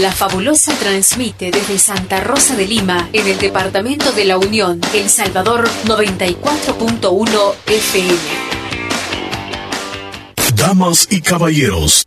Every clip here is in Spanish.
La Fabulosa transmite desde Santa Rosa de Lima, en el departamento de la Unión, El Salvador 94.1 FM. Damas y caballeros,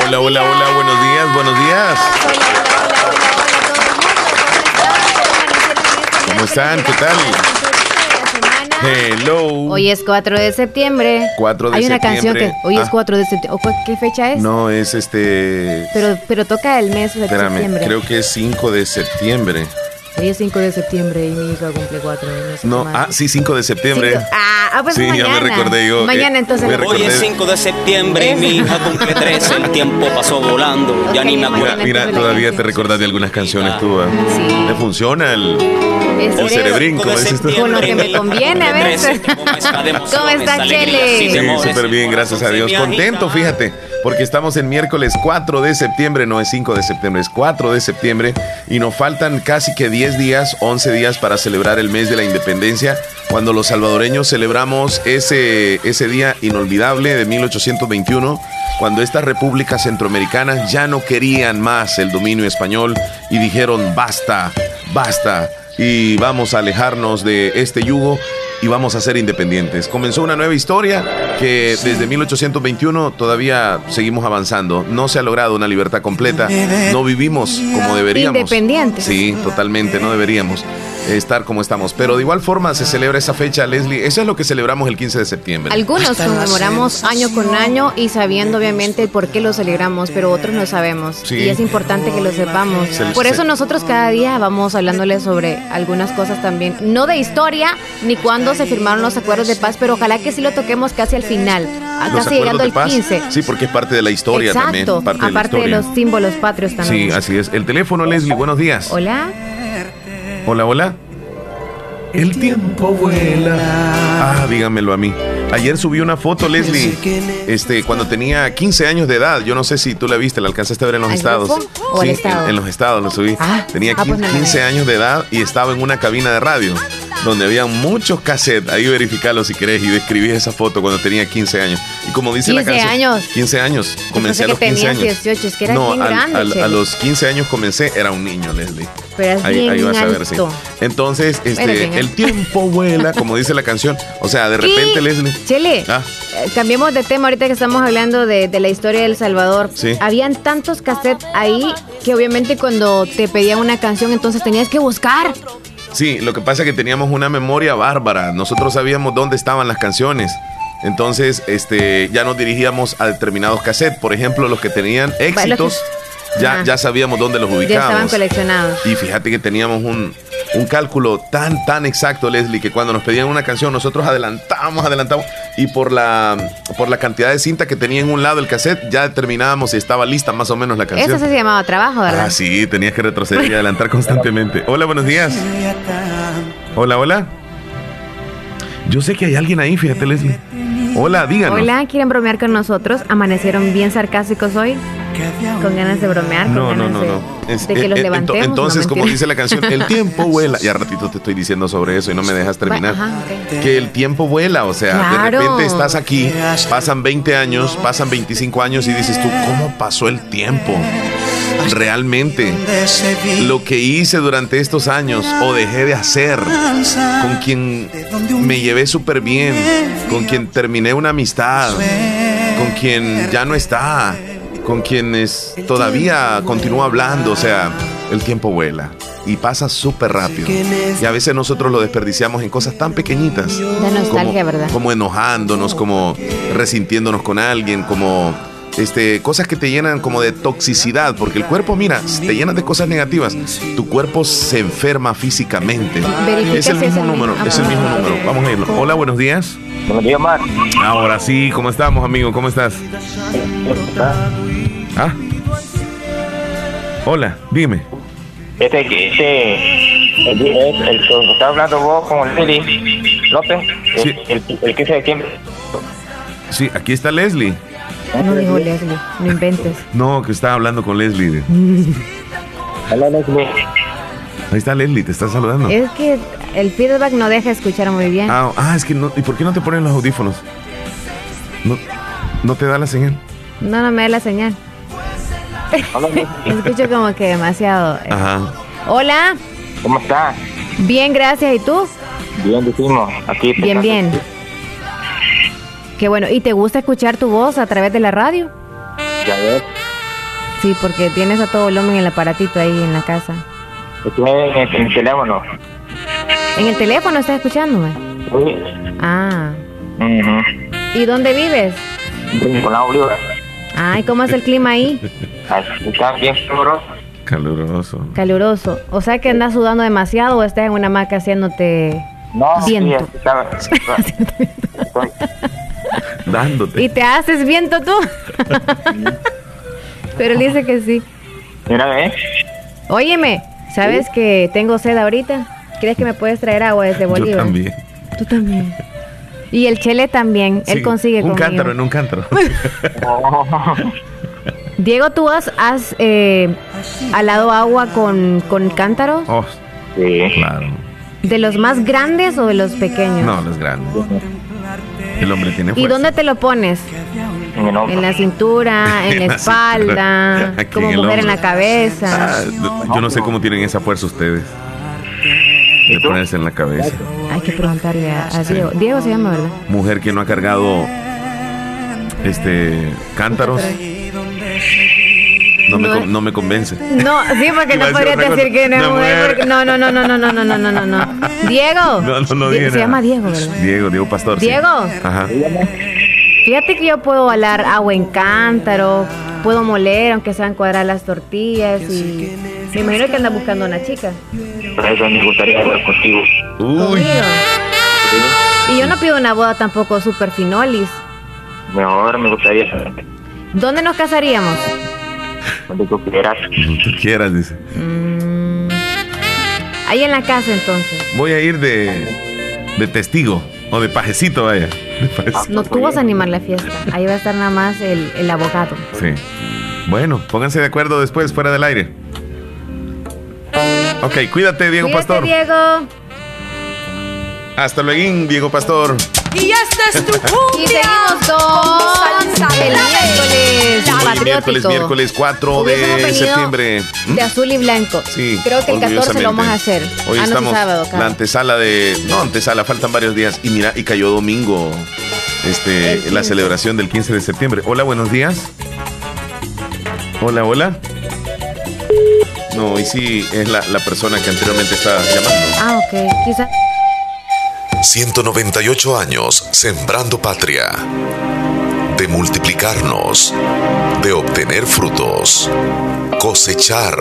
Hola, hola, hola, buenos días, buenos días. ¿Cómo están? ¿Qué tal? Hello. Hoy es 4 de septiembre. 4 de Hay una septiembre. canción que hoy es Ah. 4 de septiembre. ¿O cu- ¿Qué fecha es? No, es este. Pero, pero toca el mes de Espérame, septiembre. creo que es 5 de septiembre. Hoy es 5 de septiembre y mi hija cumple 4 años. No, ah, sí, 5 de septiembre. Cinco- Ah, ah, pues Sí, ya me mañana. recordé yo, Mañana eh, entonces. me. Hoy es 5 de septiembre y mi hija cumple 13. El tiempo pasó volando. Ya ni me Mira, acuerdo. mira, la todavía te recordás de algunas canciones tú. ¿ah? Sí. ¿Te funciona el, el cerebro. cerebrín? Con lo que me conviene a veces. ¿Cómo está, Chele? Sí, súper bien, gracias a Dios. Contento, fíjate, porque estamos en miércoles 4 de septiembre, no es 5 de septiembre, es 4 de septiembre y nos faltan casi que 10 días, 11 días para celebrar el mes de la independencia, cuando los salvadoreños celebramos ese, ese día inolvidable de 1821, cuando estas repúblicas centroamericanas ya no querían más el dominio español y dijeron basta, basta y vamos a alejarnos de este yugo y vamos a ser independientes. Comenzó una nueva historia que desde 1821 todavía seguimos avanzando. No se ha logrado una libertad completa. No vivimos como deberíamos. Independientes. Sí, totalmente, no deberíamos estar como estamos. Pero de igual forma se celebra esa fecha, Leslie. Eso es lo que celebramos el 15 de septiembre. Algunos conmemoramos año con año y sabiendo obviamente por qué lo celebramos, pero otros no sabemos. Sí. Y es importante que lo sepamos. Se- Por se- eso nosotros cada día vamos hablándoles sobre algunas cosas también. No de historia, ni cuándo se firmaron los acuerdos de paz, pero ojalá que sí lo toquemos casi al final, a- Los casi llegando al de paz. 15. Sí, porque es parte de la historia Exacto, también. Parte aparte de de, los símbolos patrios también. Sí, así es. El teléfono, Leslie, buenos días. Hola. Hola, hola. El tiempo vuela. Ah, dígamelo a mí. Ayer subí una foto, Leslie, este, cuando tenía 15 años de edad. Yo no sé si tú la viste, la alcanzaste a ver en los ¿Al estados. o estado? En, en los estados lo subí. Ah, tenía ah, pues no la 15 vi. años de edad y estaba en una cabina de radio donde había muchos cassettes. Ahí verificalo si querés y describí esa foto cuando tenía 15 años. Y como dice la 15 canción. años. 15 años. Comencé a los que 15 tenías años. 18, es que eras no, bien al- grande, al- a los 15 años comencé, era un niño, Leslie. Pero Ahí, bien ahí vas a ver, sí. Entonces, este, el tiempo vuela, como dice la canción. O sea, de repente, Y, Leslie. Chele, Ah. eh, cambiemos de tema ahorita que estamos hablando de, de la historia de El Salvador. Sí. Habían tantos cassettes ahí que obviamente cuando te pedían una canción entonces tenías que buscar. Sí, lo que pasa es que teníamos una memoria bárbara. Nosotros sabíamos dónde estaban las canciones. Entonces, este, ya nos dirigíamos a determinados cassettes. Por ejemplo, los que tenían éxitos, ya, Ajá. ya sabíamos dónde los Ya estaban ubicábamos. coleccionados. Y fíjate que teníamos un, un cálculo tan, tan exacto, Leslie, que cuando nos pedían una canción, nosotros adelantábamos, adelantábamos. Y por la, por la cantidad de cinta que tenía en un lado el cassette, ya determinábamos si estaba lista más o menos la canción. Eso se llamaba trabajo, ¿verdad? Ah, sí, tenías que retroceder y adelantar constantemente. Hola, buenos días. Hola, hola. Yo sé que hay alguien ahí, fíjate, Leslie. Hola, díganos. Hola, ¿quieren bromear con nosotros? ¿Amanecieron bien sarcásticos hoy? ¿Con ganas de bromear? ¿Con No, no, ganas no, de, no. Es- de que eh, los eh, levantemos? Entonces, como dice la canción, el tiempo vuela. Y a ratito te estoy diciendo sobre eso y no me dejas terminar. Ajá. Que el tiempo vuela, o sea, Claro. de repente estás aquí, pasan 20 años, pasan 25 años y dices tú, ¿cómo pasó el tiempo? Realmente, lo que hice durante estos años o dejé de hacer, con quien me llevé súper bien, con quien terminé una amistad, con quien ya no está, con quienes todavía continúa hablando, o sea, el tiempo vuela y pasa súper rápido. Y a veces nosotros lo desperdiciamos en cosas tan pequeñitas. Da nostalgia, como, ¿verdad? Como enojándonos, como resintiéndonos con alguien, como este, cosas que te llenan como de toxicidad, porque el cuerpo, mira, te llenas de cosas negativas, tu cuerpo se enferma físicamente. Verifica Es el mismo número, es el mismo número. Vamos a irlo. Hola, buenos días. Buenos días, Mar. Ahora sí, ¿cómo estamos, amigo? ¿Cómo estás? Ah. Hola, dime. Este, este, el, el, el que está hablando vos con Leslie López, Sí. el, el, el 15 de septiembre. Sí, aquí está Leslie. No dijo Leslie, no inventes. No, que estaba hablando con Leslie. Hola, Leslie. Ahí está Leslie, te está saludando. Es que el feedback no deja escuchar muy bien. Ah, ah, es que no. ¿Y por qué no te ponen los audífonos? No, no te da la señal. No, no me da la señal. Escucho como que demasiado. eh. Ajá. Hola, ¿Cómo estás? bien, gracias. ¿Y tú? Bien, decimos. Aquí. Bien, bien. Qué bueno. ¿Y te gusta escuchar tu voz a través de la radio? Ya ves. Sí, porque tienes a todo volumen el aparatito ahí en la casa. Estoy en el teléfono. ¿En el teléfono estás escuchándome? Sí. Ah. Ujú. ¿Y dónde vives? Con la oliva. Ay, ¿cómo es el clima ahí? Está bien seguro. Caluroso. Caluroso. O sea que andas sudando demasiado o estás en una hamaca haciéndote... No, Viento. sí, estaba. Estoy- Dándote. ¿Y te haces viento tú? Pero él dice que sí. Mira, ve. Óyeme, ¿sabes que tengo sed ahorita? ¿Crees que me puedes traer agua desde Yo Bolívar? también. Tú también. Y el Chele también, él consigue Un conmigo. cántaro en un cántaro. Diego, ¿tú has, has eh, alado agua con, con cántaros? Oh, Sí. claro. ¿De los más grandes o de los pequeños? No, los grandes. El hombre tiene ¿Y fuerza. dónde te lo pones? En el hombro. En la cintura, en En la espalda, cintura, como mujer en la cabeza. Ah, yo no sé cómo tienen esa fuerza ustedes. En la cabeza. Hay que preguntarle a, a Diego. Diego se llama, ¿verdad? Mujer que no ha cargado este cántaros. No me, No. con- no me convence. No, sí, porque no a decir que no es mujer. porque- No, no, no, no, no, no, no, no, no, no. Diego. No, no, no Die- dije Se llama Diego, ¿verdad? Diego, Diego Pastor. sí. Diego. Ajá. Fíjate que yo puedo alar agua en cántaro, puedo moler, aunque sean cuadradas las tortillas y me imagino que andas buscando una chica. Por eso me gustaría hablar contigo. Uy. Y yo no pido una boda tampoco super finolis. Mejor me gustaría ¿Dónde nos casaríamos? donde tú quieras. Tú quieras, dice. Mm, ahí en la casa entonces. Voy a ir de, de testigo o de pajecito, vaya. De pajecito. No, tú vas a animar la fiesta. Ahí va a estar nada más el, el abogado. Sí. Bueno, pónganse de acuerdo después, fuera del aire. Ok, cuídate, Diego Cuídate, Pastor. Diego. Hasta luego, Diego Pastor. Y este es tu Y cumbia. seguimos con salsa miércoles Hoy patriótico. miércoles, miércoles 4 Hubiésemos de septiembre. ¿Mm? De azul y blanco. Sí, Creo que el 14 lo vamos a hacer. Hoy ah, no, estamos sábado, la antesala de... No, antesala, faltan varios días. Y mira, y cayó domingo este, la 15. celebración del 15 de septiembre. Hola, buenos días. Hola, hola. No, y sí, es la, la persona que anteriormente estaba llamando. Ah, ok. Quizá. 198 años sembrando patria. De multiplicarnos. De obtener frutos. Cosechar.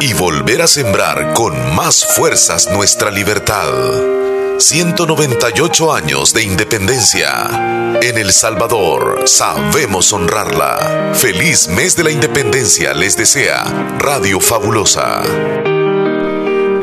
Y volver a sembrar con más fuerzas nuestra libertad. 198 años de independencia. En El Salvador sabemos honrarla. Feliz mes de la independencia les desea Radio Fabulosa.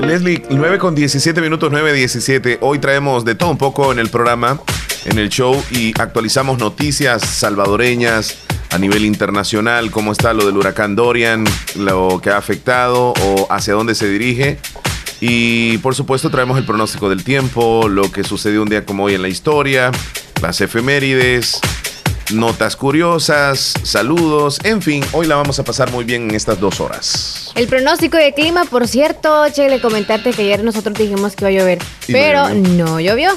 Leslie, 9 con 17 minutos, 9, 17. Hoy traemos de todo un poco en el programa, en el show, y actualizamos noticias salvadoreñas a nivel internacional, cómo está lo del huracán Dorian, lo que ha afectado o hacia dónde se dirige. Y por supuesto traemos el pronóstico del tiempo, lo que sucedió un día como hoy en la historia, las efemérides, notas curiosas, saludos, en fin, hoy la vamos a pasar muy bien en estas dos horas. El pronóstico de clima, por cierto, che, le comentarte que ayer nosotros dijimos que iba a llover, Y no pero llovió. no llovió.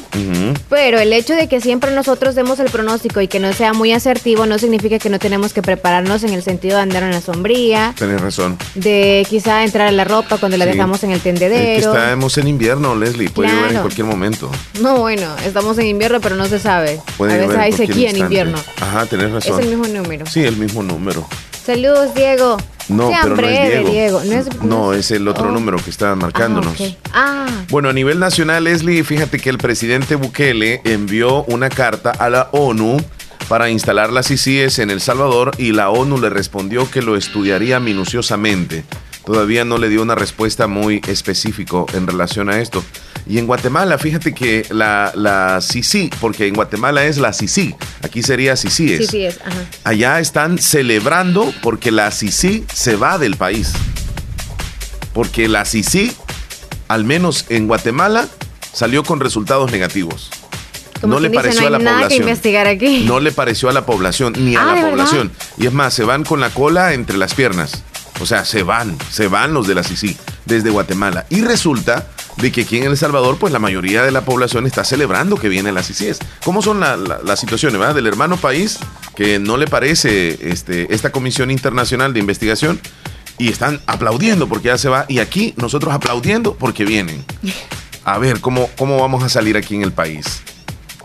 Pero el hecho de que siempre nosotros demos el pronóstico y que no sea muy asertivo no significa que no tenemos que prepararnos en el sentido de andar en la sombría, Tenés razón. de quizá entrar a la ropa cuando la Sí. dejamos en el Es que tendedero. estamos en invierno, Leslie. Puede llover en cualquier momento. No, bueno, estamos en invierno, pero no se sabe. Puede a veces hay sequía en invierno. Ajá, tenés Es razón. el mismo número. Sí, el mismo número. Saludos, Diego. No, Sean pero no es breve, Diego. No es, No, es el otro Oh. número que está marcándonos. Ah. Ah, Bueno, a nivel nacional, Leslie, fíjate que el presidente Bukele envió una carta a la ONU para instalar las ICIES en El Salvador y la ONU le respondió que lo estudiaría minuciosamente. Todavía no le dio una respuesta muy específico en relación a esto. Y en Guatemala, fíjate que la, la CICI, porque en Guatemala es la CICI, aquí sería CICI. Sí, es, ajá. Allá están celebrando porque la CICI se va del país. Porque la CICI, al menos en Guatemala, salió con resultados negativos. no le pareció a la población. investigar aquí. No le pareció a la población, ni a Ah, la ¿de población. Y es más, se van con la cola entre las piernas. O sea, se van, se van los de la CICI desde Guatemala. Y resulta de que aquí en El Salvador, pues la mayoría de la población está celebrando que vienen las CICIs. ¿Cómo son la- la- las situaciones, verdad? Del hermano país que no le parece este, esta comisión internacional de investigación y están aplaudiendo porque ya se va. Y aquí nosotros aplaudiendo porque vienen. A ver, ¿cómo, cómo vamos a salir aquí en el país?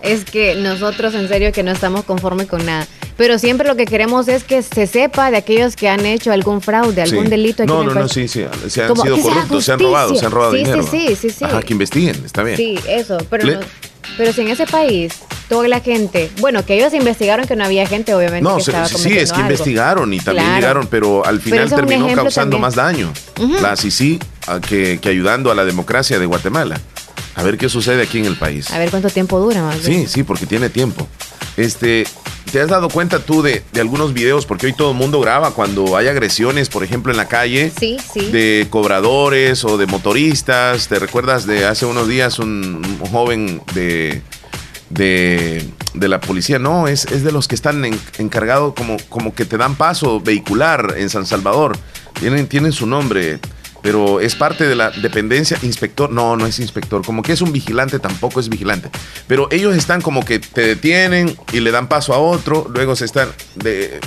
Es que nosotros en serio que no estamos conformes con nada. Pero siempre lo que queremos es que se sepa de aquellos que han hecho algún fraude, algún Sí. delito aquí No, no, no, sí, sí. Se han Como sido corruptos, se han robado, se han robado justicia. dinero. Sí, sí, sí, sí, sí. Ajá, que investiguen, está bien. Sí, eso, pero, Le- no- pero si en ese país toda la gente, bueno, que ellos investigaron que no había gente, obviamente No, que se- estaba sí, sí, es que algo. investigaron y también Claro. llegaron, pero al final terminó causando también. más daño. La CICI a que, que ayudando a la democracia de Guatemala. A ver qué sucede aquí en el país. A ver cuánto tiempo dura más bien. Sí, sí, porque tiene tiempo. Este, ¿te has dado cuenta tú de, de algunos videos? Porque hoy todo el mundo graba cuando hay agresiones, por ejemplo, en la calle. Sí, sí. De cobradores o de motoristas. ¿Te recuerdas de hace unos días un, un joven de, de, de la policía? No, es, es de los que están en- encargados como, como que te dan paso vehicular en San Salvador. Tienen, tienen su nombre, pero es parte de la dependencia. Inspector, no, no es inspector. Como que es un vigilante, tampoco es vigilante. Pero ellos están como que te detienen y le dan paso a otro. Luego se están de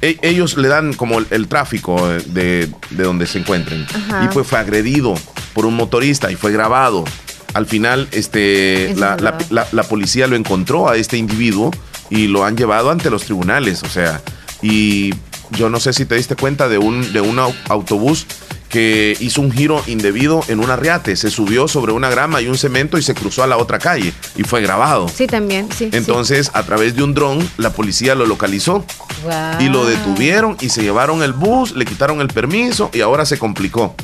e- ellos le dan como el, el tráfico de, de donde se encuentren. Ajá. Y pues fue agredido por un motorista y fue grabado. Al final, este, la, la- la policía lo encontró a este individuo y lo han llevado ante los tribunales. O sea, y yo no sé si te diste cuenta de un, de un au- autobús que hizo un giro indebido en un arriate. Se subió sobre una grama y un cemento y se cruzó a la otra calle y fue grabado. Sí, también, sí. sí. Entonces, a través de un dron, la policía lo localizó y lo detuvieron y se llevaron el bus, le quitaron el permiso y ahora se complicó.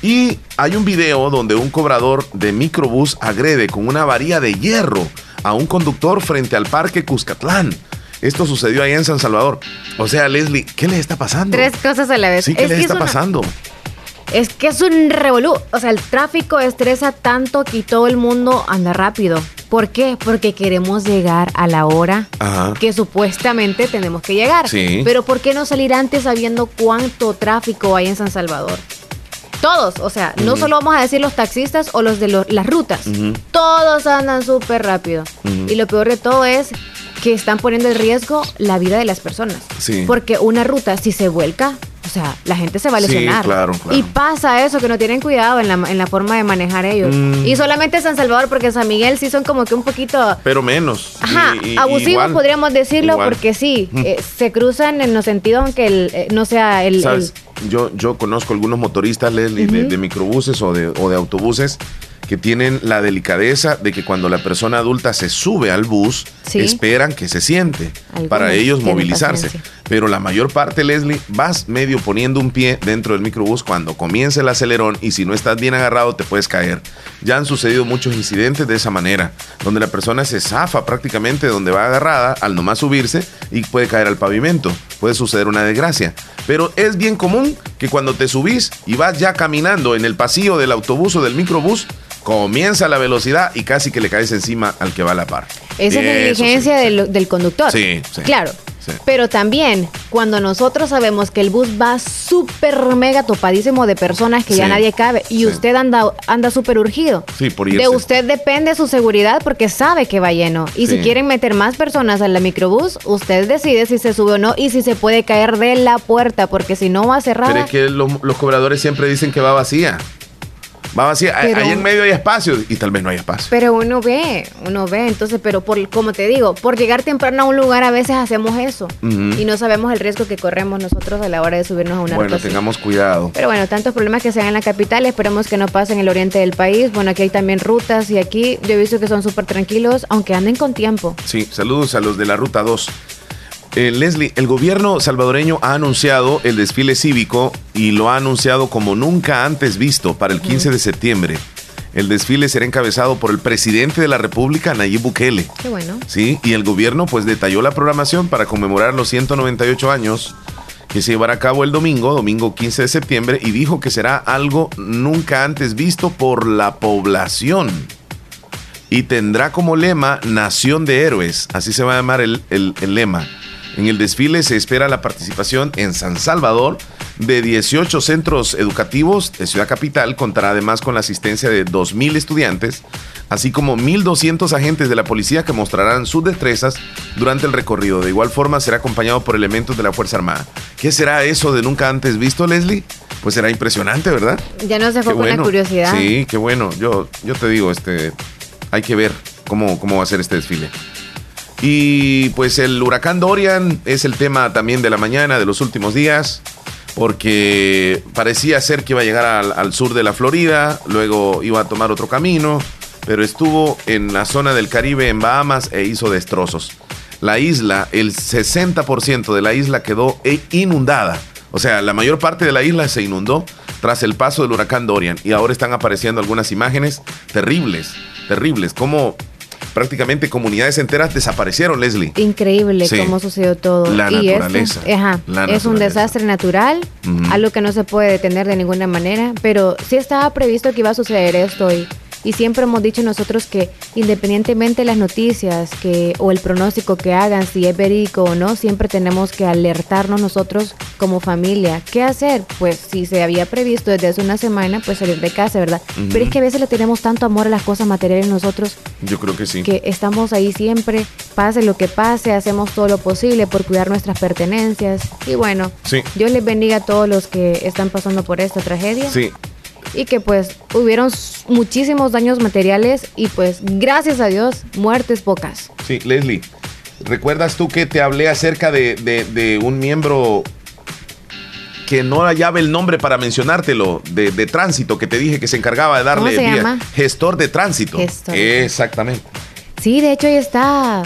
Y hay un video donde un cobrador de microbús agrede con una varilla de hierro a un conductor frente al parque Cuscatlán. Esto sucedió ahí en San Salvador. O sea, Leslie, ¿qué le está pasando? Tres cosas a la vez. Sí, ¿qué Es le que es está una- pasando? Es que es un revolú. O sea, el tráfico estresa tanto que todo el mundo anda rápido. ¿Por qué? Porque queremos llegar a la hora Ajá. que supuestamente tenemos que llegar. Sí. Pero ¿por qué no salir antes sabiendo cuánto tráfico hay en San Salvador? Todos, o sea, no solo vamos a decir los taxistas o los de las rutas. Todos andan súper rápido. Y lo peor de todo es que están poniendo en riesgo la vida de las personas. Sí. Porque una ruta, si se vuelca, o sea, la gente se va a Sí, lesionar. claro, claro. Y pasa eso, que no tienen cuidado en la, en la forma de manejar ellos. Mm. Y solamente San Salvador, porque San Miguel sí son como que un poquito... Pero menos. Ajá, Y- y- abusivos igual. podríamos decirlo, Igual. porque sí, Mm. eh, se cruzan en los sentidos aunque el, eh, no sea el... ¿Sabes? el- Yo, yo conozco algunos motoristas, Leslie, de, de microbuses o de, o de autobuses que tienen la delicadeza de que cuando la persona adulta se sube al bus, Sí. esperan que se siente Algunos para ellos movilizarse. paciencia. Pero la mayor parte, Leslie, vas medio poniendo un pie dentro del microbús cuando comienza el acelerón y si no estás bien agarrado te puedes caer. Ya han sucedido muchos incidentes de esa manera, donde la persona se zafa prácticamente de donde va agarrada al nomás subirse y puede caer al pavimento. Puede suceder una desgracia. Pero es bien común que cuando te subís y vas ya caminando en el pasillo del autobús o del microbús, comienza la velocidad y casi que le caes encima al que va a la par. Esa es Eso negligencia sí. del, del conductor. Sí, sí, Claro. Pero también, cuando nosotros sabemos que el bus va súper mega topadísimo de personas que ya nadie cabe y usted anda anda súper urgido. Sí, por De irse. usted depende su seguridad porque sabe que va lleno. Y si quieren meter más personas al microbús, usted decide si se sube o no y si se puede caer de la puerta porque si no va cerrada. Pero es que los, los cobradores siempre dicen que va vacía. Va vacía. Pero- Ahí en medio hay espacio y tal vez no hay espacio. Pero uno ve, uno ve, entonces, pero por, como te digo, por llegar temprano a un lugar a veces hacemos eso y no sabemos el riesgo que corremos nosotros a la hora de subirnos a una Bueno, tengamos cuidado. Pero bueno, tantos problemas que se dan en la capital, esperemos que no pasen en el oriente del país. Bueno, aquí hay también rutas y aquí yo he visto que son súper tranquilos, aunque anden con tiempo. Sí, saludos a los de la ruta 2. Eh, Leslie, el gobierno salvadoreño ha anunciado el desfile cívico y lo ha anunciado como nunca antes visto para el 15 de septiembre. El desfile será encabezado por el presidente de la República, Nayib Bukele. Qué bueno. Sí, y el gobierno pues detalló la programación para conmemorar los 198 años que se llevará a cabo el domingo, domingo 15 de septiembre, y dijo que será algo nunca antes visto por la población. Y tendrá como lema Nación de Héroes, así se va a llamar el, el lema. En el desfile se espera la participación en San Salvador de 18 centros educativos de Ciudad Capital. Contará además con la asistencia de 2.000 estudiantes, así como 1.200 agentes de la policía que mostrarán sus destrezas durante el recorrido. De igual forma será acompañado por elementos de la Fuerza Armada. ¿Qué será eso de nunca antes visto, Leslie? Pues será impresionante, ¿verdad? Ya no se fue con la curiosidad. Sí, qué bueno. Yo, yo te digo, este, hay que ver cómo, cómo va a ser este desfile. Y pues el huracán Dorian es el tema también de la mañana, de los últimos días, porque parecía ser que iba a llegar al, sur de la Florida, luego iba a tomar otro camino, pero estuvo en la zona del Caribe, en Bahamas, e hizo destrozos. La isla, el 60% de la isla quedó inundada. O sea, la mayor parte de la isla se inundó tras el paso del huracán Dorian. Y ahora están apareciendo algunas imágenes terribles, terribles. Como prácticamente comunidades enteras desaparecieron, Leslie. Increíble cómo sucedió todo. La naturaleza. es un desastre natural, algo que no se puede detener de ninguna manera, pero sí estaba previsto que iba a suceder esto y y siempre hemos dicho nosotros que independientemente de las noticias que, o el pronóstico que hagan, si es verídico o no, siempre tenemos que alertarnos nosotros como familia. ¿Qué hacer? Pues si se había previsto desde hace una semana, pues salir de casa, ¿verdad? Pero es que a veces le tenemos tanto amor a las cosas materiales nosotros. Yo creo que sí. Que estamos ahí siempre, pase lo que pase, hacemos todo lo posible por cuidar nuestras pertenencias. Y bueno, Dios les bendiga a todos los que están pasando por esta tragedia. Sí, y que pues hubieron muchísimos daños materiales y pues gracias a Dios muertes pocas. Sí, Leslie, ¿recuerdas tú que te hablé acerca de, un miembro que no hallaba el nombre para mencionártelo, de, tránsito, que te dije que se encargaba de darle ¿Cómo se llama? gestor de tránsito. Gestor. Exactamente. Sí, de hecho ahí está.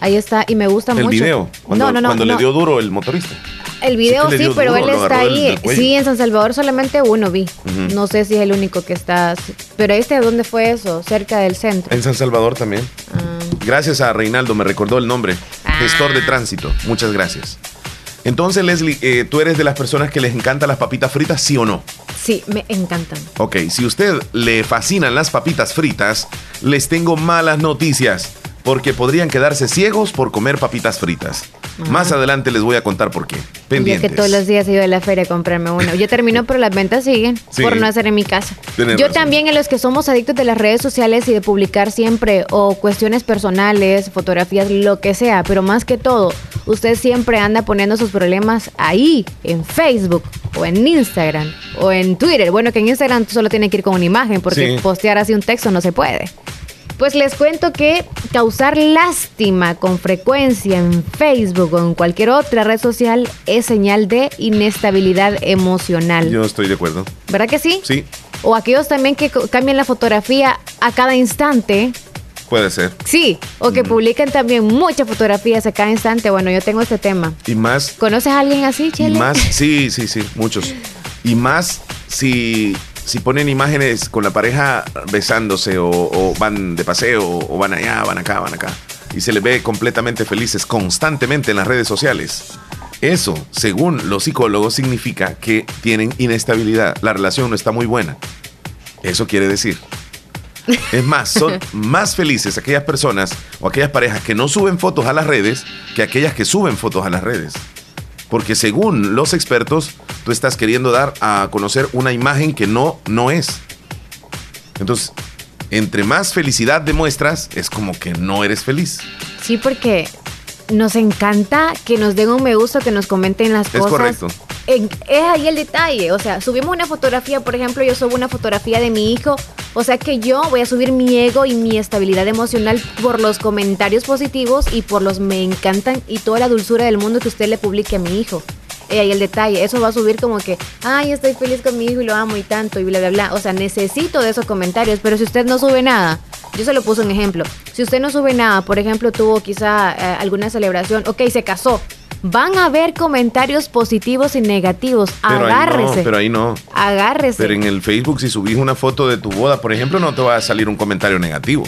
Ahí está, y me gusta mucho. El video, cuando, no, no, cuando le dio duro el motorista. El video sí, pero él está ahí. Sí, en San Salvador solamente uno vi. No sé si es el único que está. Pero este, ¿dónde fue eso? Cerca del centro. En San Salvador también. Ah. Gracias a Reinaldo, me recordó el nombre. Ah. Gestor de tránsito. Muchas gracias. Entonces, Leslie, eh, ¿tú eres de las personas que les encantan las papitas fritas, sí o no? Sí, me encantan. Ok, si usted le fascinan las papitas fritas, les tengo malas noticias porque podrían quedarse ciegos por comer papitas fritas. Más adelante les voy a contar por qué. Pendientes. que todos los días he ido a la feria a comprarme uno. Yo termino, pero las ventas siguen por no hacer en mi casa. Yo también en los que somos adictos de las redes sociales y de publicar siempre o cuestiones personales, fotografías, lo que sea, pero más que todo, usted siempre anda poniendo sus problemas ahí, en Facebook o en Instagram o en Twitter. Bueno, que en Instagram solo tiene que ir con una imagen porque postear así un texto no se puede. Pues les cuento que causar lástima con frecuencia en Facebook o en cualquier otra red social es señal de inestabilidad emocional. Yo estoy de acuerdo. ¿Verdad que sí? Sí. O aquellos también que cambian la fotografía a cada instante. Puede ser. Sí, o que publiquen también muchas fotografías a cada instante. Bueno, yo tengo este tema. Y más. ¿Conoces a alguien así, Chele? Y más, sí, sí, sí, muchos. Y más si si ponen imágenes con la pareja besándose o, van de paseo o van allá, van acá, van acá, y se les ve completamente felices constantemente en las redes sociales. Eso, según los psicólogos, significa que tienen inestabilidad. La relación no está muy buena. Eso quiere decir. Es más, son más felices aquellas personas o aquellas parejas que no suben fotos a las redes que aquellas que suben fotos a las redes. Porque según los expertos, tú estás queriendo dar a conocer una imagen que no, no es. Entonces, entre más felicidad demuestras, es como que no eres feliz. Sí, porque nos encanta que nos den un me gusta, que nos comenten las cosas. Es correcto es ahí el detalle. O sea, subimos una fotografía, por ejemplo, yo subo una fotografía de mi hijo. O sea que yo voy a subir mi ego y mi estabilidad emocional por los comentarios positivos y por los me encantan y toda la dulzura del mundo que usted le publique a mi hijo. Y ahí el detalle, eso va a subir como que, ay, estoy feliz con mi hijo y lo amo y tanto y bla, bla, bla. O sea, necesito de esos comentarios, pero si usted no sube nada, Yo se lo puse un ejemplo. Si usted no sube nada, por ejemplo, tuvo quizá eh, alguna celebración, ok, se casó. Van a haber comentarios positivos y negativos. Pero Agárrese. Ahí no, pero ahí no. Agárrese. Pero en el Facebook, si subís una foto de tu boda, por ejemplo, no te va a salir un comentario negativo.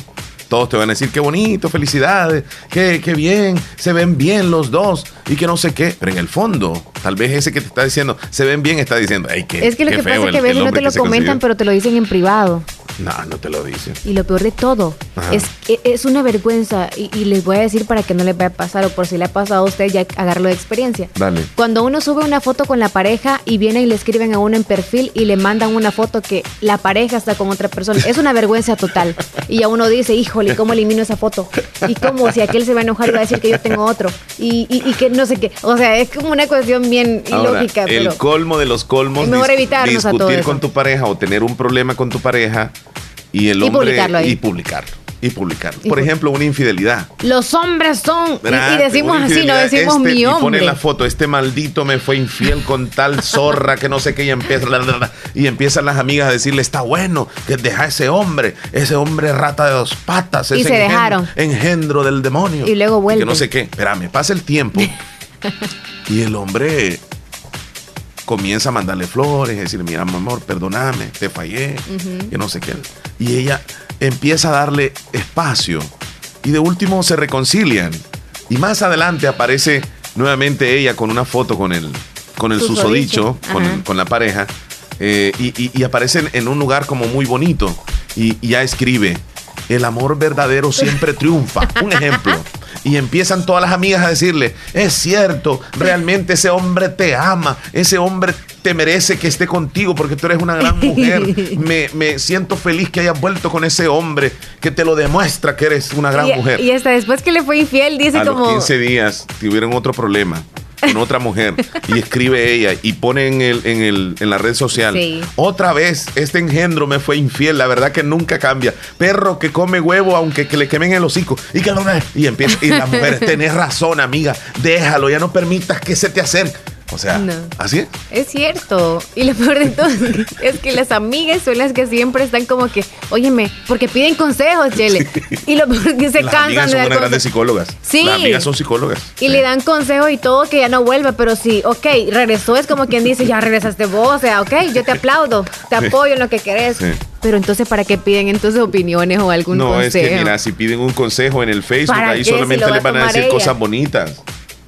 Todos te van a decir, qué bonito, felicidades, qué, qué bien, se ven bien los dos y que no sé qué. Pero en el fondo, tal vez ese que te está diciendo, se ven bien, está diciendo, ay, qué Es que lo qué que feo pasa es que a veces no te lo comentan, consiguió". pero te lo dicen en privado. No, no te lo dicen. Y lo peor de todo Ajá. es que es una vergüenza. Y, y les voy a decir para que no les vaya a pasar, o por si le ha pasado a usted, ya agarrarlo de experiencia. Dale. Cuando uno sube una foto con la pareja y viene y le escriben a uno en perfil y le mandan una foto que la pareja está con otra persona, es una vergüenza total. Y a uno dice, híjole, ¿cómo elimino esa foto? Y cómo si aquel se va a enojar y va a decir que yo tengo otro. Y, y- y que no sé qué. O sea, es como una cuestión bien Ahora, ilógica. el pero colmo de los colmos Es mejor evitarnos a discutir eso. con tu pareja o tener un problema con tu pareja y el Y hombre publicarlo ahí. y publicarlo y publicarlo. Y Por ejemplo, una infidelidad. los hombres son. y- Y, decimos así, no decimos este, mi Y pone hombre. la foto, este maldito me fue infiel con tal zorra que no sé qué, y empieza, la, la, la, y empiezan las amigas a decirle, está bueno, que deja a ese hombre, ese hombre rata de dos patas, Y ese se engen- dejaron. engendro del demonio. Y luego que vuelven. no sé qué, espérame, pasa el tiempo y el hombre comienza a mandarle flores, decirle, mira, mi amor, perdóname, te fallé, que no sé qué. Y ella empieza a darle espacio y de último se reconcilian. Y más adelante aparece nuevamente ella con una foto con el, con el Susodicho. con, con la pareja, eh, y, y- y aparecen en un lugar como muy bonito. Y, y ya escribe, el amor verdadero siempre triunfa. Un ejemplo. Y empiezan todas las amigas a decirle, es cierto, realmente ese hombre te ama, ese hombre te merece que esté contigo porque tú eres una gran mujer. Me, me siento feliz que hayas vuelto con ese hombre que te lo demuestra que eres una gran y, mujer. y hasta después que le fue infiel, dice a como. los 15 días tuvieron otro problema con otra mujer y escribe ella y pone en, el, en, el, en la red social Sí. otra vez este engendro me fue infiel la verdad que nunca cambia perro que come huevo aunque que le quemen el hocico y que lo y empieza y la mujer tenés razón amiga déjalo ya no permitas que se te acerque o sea No. así es cierto. Y lo peor de todo es que las amigas son las que siempre están como que, óyeme, porque piden consejos, Chele. Y lo peor es que se las cansan amigas de son unas grandes psicólogas Sí. las amigas son psicólogas Y le dan consejos y todo que ya no vuelva, pero sí, ok, regresó, es como quien dice, ya regresaste vos, o sea, ok, yo te aplaudo, te Sí. apoyo en lo que querés. Pero entonces, ¿para qué piden entonces opiniones o algún No, consejo? es que mira, si piden un consejo en el Facebook, ¿Para ahí? Si solamente les van a decir ella. cosas bonitas.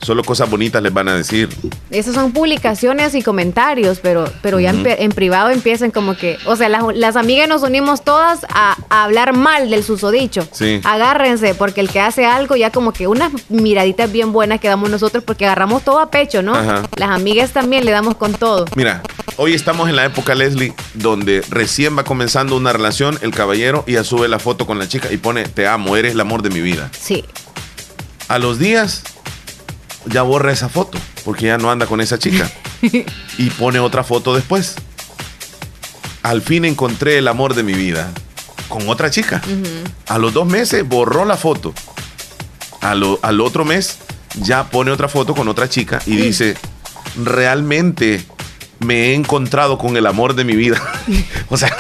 Solo cosas bonitas les van a decir. Esas son publicaciones y comentarios, pero, pero ya en privado empiezan como que, o sea, las, las amigas nos unimos todas a, a hablar mal del susodicho. Sí. Agárrense, porque el que hace algo ya como que unas miraditas bien buenas que damos nosotros porque agarramos todo a pecho, ¿no? Ajá. Las amigas también le damos con todo. Mira, hoy estamos en la época, Leslie, donde recién va comenzando una relación, el caballero, y ya sube la foto con la chica y pone, te amo, eres el amor de mi vida. Sí. A los días ya borra esa foto, porque ya no anda con esa chica. y pone otra foto después. Al fin encontré el amor de mi vida con otra chica. A los dos meses borró la foto. Lo- al otro mes ya pone otra foto con otra chica y dice, realmente me he encontrado con el amor de mi vida. o sea,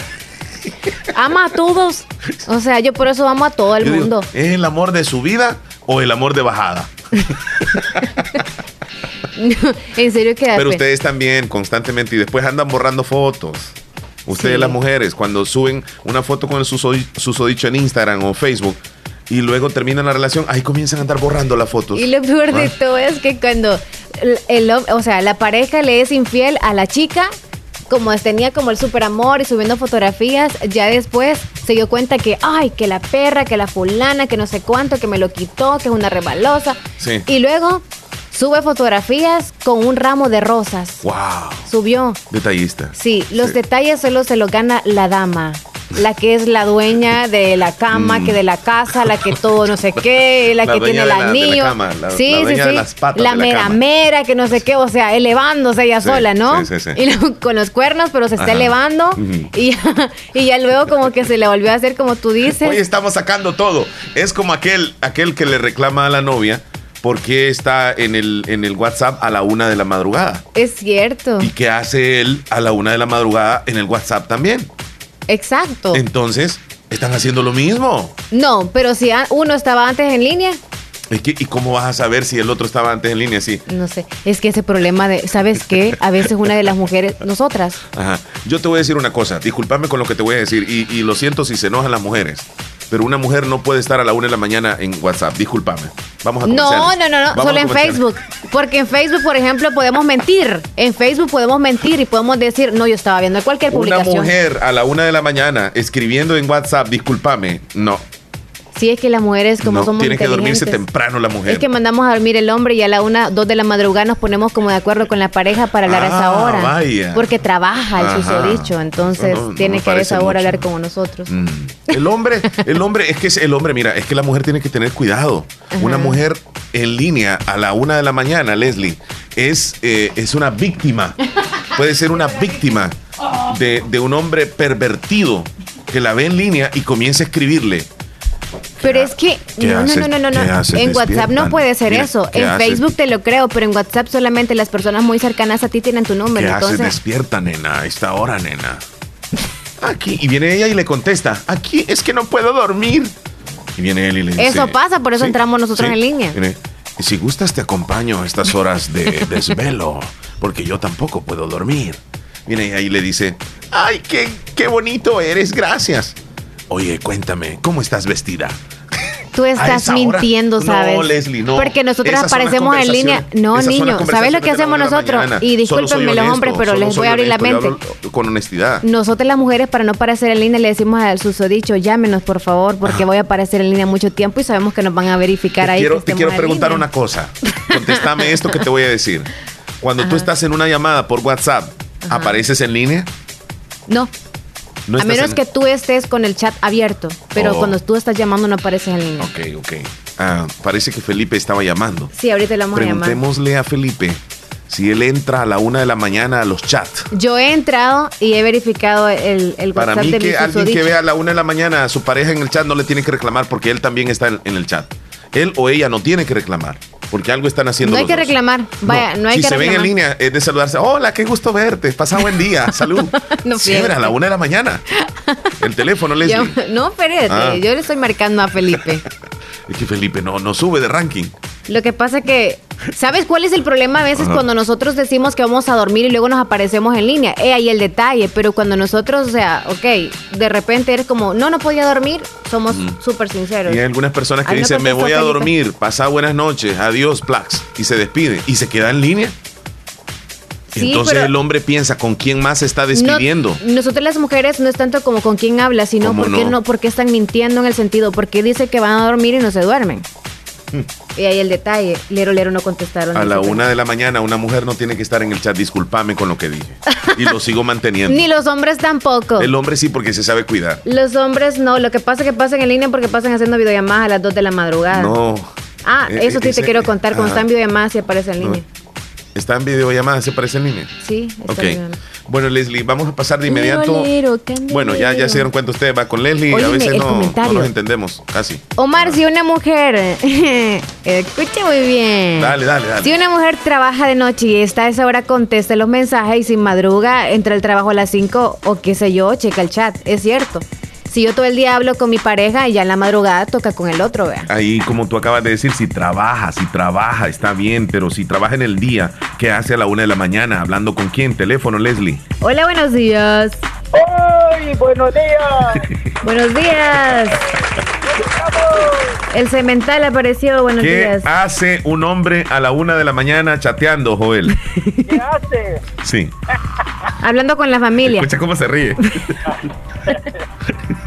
Ama a todos. O sea, yo por eso amo a todo el yo digo, mundo. ¿es el amor de su vida o el amor de bajada? en serio que Pero ustedes también constantemente y después andan borrando fotos. Ustedes Sí. las mujeres, cuando suben una foto con el susodi- susodicho en Instagram o Facebook y luego terminan la relación, ahí comienzan a andar borrando las fotos. Y lo peor de Ah. todo es que cuando el, o sea, la pareja le es infiel a la chica, como tenía como el super amor y subiendo fotografías, ya después se dio cuenta que, ay, que la perra, que la fulana, que no sé cuánto, que me lo quitó, que es una rebalosa. Sí. Y luego sube fotografías con un ramo de rosas. ¡Wow! Subió. Detallista. Sí, los Sí. detalles solo se los gana la dama. La que es la dueña de la cama, Mm. que de la casa, la que todo no sé qué, la, La que tiene el anillo. sí, sí, sí. la de la mera cama. mera, que no sé qué, o sea, elevándose ella Sí, sola, ¿no? sí, sí, sí. Y con los cuernos, pero se está Ajá. elevando. Y, ya, y ya luego como que se le volvió a hacer como tú dices. Hoy estamos sacando todo. Es como aquel, aquel que le reclama a la novia porque está en el, en el WhatsApp a la una de la madrugada. Es cierto. ¿Y qué hace él a la una de la madrugada en el WhatsApp también? Exacto. Entonces, Están haciendo lo mismo. No, pero si uno estaba antes en línea. ¿Y cómo vas a saber si el otro estaba antes en línea? Sí. No sé. Es que ese problema de, ¿sabes qué? A veces una de las mujeres, nosotras. Ajá. Yo te voy a decir una cosa. Disculpame con lo que te voy a decir. Y, y lo siento si se enojan las mujeres pero una mujer no puede estar a la una de la mañana en WhatsApp. Discúlpame. Vamos a No, no, no, no. solo en Facebook. Porque en Facebook, por ejemplo, podemos mentir. En Facebook podemos mentir y podemos decir, no, yo estaba viendo cualquier publicación. Una mujer a la una de la mañana escribiendo en WhatsApp, discúlpame, no. Sí, es que las mujeres, como no, somos Tiene que dormirse temprano la mujer. Es que mandamos a dormir el hombre y a la una, dos de la madrugada nos ponemos como de acuerdo con la pareja para hablar a esa ah, hora. Vaya. Porque trabaja el susodicho, entonces tiene que a esa hora hablar como nosotros. Mm. El hombre, el hombre, es que es el hombre, mira, es que la mujer tiene que tener cuidado. Una mujer en línea a la una de la mañana, Leslie, es, eh, es una víctima. Puede ser una víctima de, de un hombre pervertido que la ve en línea y comienza a escribirle pero es que, no, no, no, no, no, En WhatsApp no puede ser eso. En Facebook te lo creo, pero en WhatsApp solamente las personas muy cercanas a ti tienen tu número. ¿Qué entonces... despierta, nena, a esta hora, nena? Aquí, y viene ella y le contesta, aquí es que no puedo dormir. Y viene él y le dice... Eso pasa, por eso entramos nosotros en línea. y si gustas te acompaño a estas horas de desvelo, porque yo tampoco puedo dormir. Viene ella y le dice, ay, qué, qué bonito eres, gracias. Oye, cuéntame, ¿cómo estás vestida? Tú estás mintiendo, ¿sabes? No, Leslie, no. Porque nosotros aparecemos en línea. No, niño, ¿sabes lo que hacemos nosotros? Y discúlpenme los hombres, pero les voy a abrir la mente. Con honestidad. Nosotros las mujeres, para no aparecer en línea, le decimos al susodicho, llámenos, por favor, porque voy a aparecer en línea mucho tiempo y sabemos que nos van a verificar ahí. te quiero preguntar una cosa. Contéstame esto que te voy a decir. Cuando tú estás en una llamada por WhatsApp, ¿apareces en línea? No a menos que tú estés con el chat abierto, pero oh. cuando tú estás llamando no aparece en línea. Ok, ok. Ah, parece que Felipe estaba llamando. Sí, ahorita le vamos a llamar. Preguntémosle a Felipe si él entra a la una de la mañana a los chats. Yo he entrado y he verificado el, el Para mí que alguien que vea a la una de la mañana a su pareja en el chat no le tiene que reclamar porque él también está en el chat. Él o ella no tiene que reclamar porque algo están haciendo. No hay que reclamar, vaya, no, hay que reclamar. Si se ven en línea, es de saludarse. Hola, qué gusto verte, pasa buen día, salud. no Siempre a la una de la mañana. El teléfono, les No, espérate, ah. yo le estoy marcando a Felipe. es que Felipe no, no sube de ranking. Lo que pasa que, ¿sabes cuál es el problema a veces cuando nosotros decimos que vamos a dormir y luego nos aparecemos en línea? Eh, ahí el detalle, pero cuando nosotros, o sea, ok, de repente eres como, no, no podía dormir, somos súper sinceros. Y hay algunas personas que dicen, me voy a dormir, pasa buenas noches, adiós, Plax, y se despide, y se queda en línea. Entonces el hombre piensa con quién más se está despidiendo. nosotros las mujeres no es tanto como con quién habla, sino porque no? no, porque están mintiendo en el sentido, porque dice que van a dormir y no se duermen. Y ahí el detalle, Lero Lero no contestaron. A la una de la mañana una mujer no tiene que estar en el chat, discúlpame con lo que dije. Y lo sigo manteniendo. Ni los hombres tampoco. El hombre sí porque se sabe cuidar. Los hombres no, lo que pasa es que pasan en línea porque pasan haciendo videollamadas a las 2 de la madrugada. No. Ah, eh, eso sí te quiero contar, cuando están videollamadas y aparece en línea. ¿Está en videollamada? ¿Se aparece en línea? Sí. Está ok. Bueno, Leslie, vamos a pasar de inmediato. bueno, ya, ya se dieron cuenta ustedes, va con Leslie. a veces no, no, nos entendemos, casi. Omar, si una mujer. escuche muy bien. Dale, dale, dale. Si una mujer trabaja de noche y está a esa hora, conteste los mensajes y sin madruga, entra al trabajo a las 5 o qué sé yo, checa el chat. Es cierto. Si yo todo el día hablo con mi pareja y ya en la madrugada toca con el otro, vea. Ahí, como tú acabas de decir, si trabaja, si trabaja, está bien, pero si trabaja en el día, ¿qué hace a la una de la mañana? ¿Hablando con quién? Teléfono, Leslie. Hola, buenos días. ¡Hoy! ¡Buenos días! buenos días. El cemental apareció, buenos días. ¿Qué hace un hombre a la una de la mañana chateando, Joel? ¿Qué hace? Sí. Hablando con la familia. Escucha cómo se ríe.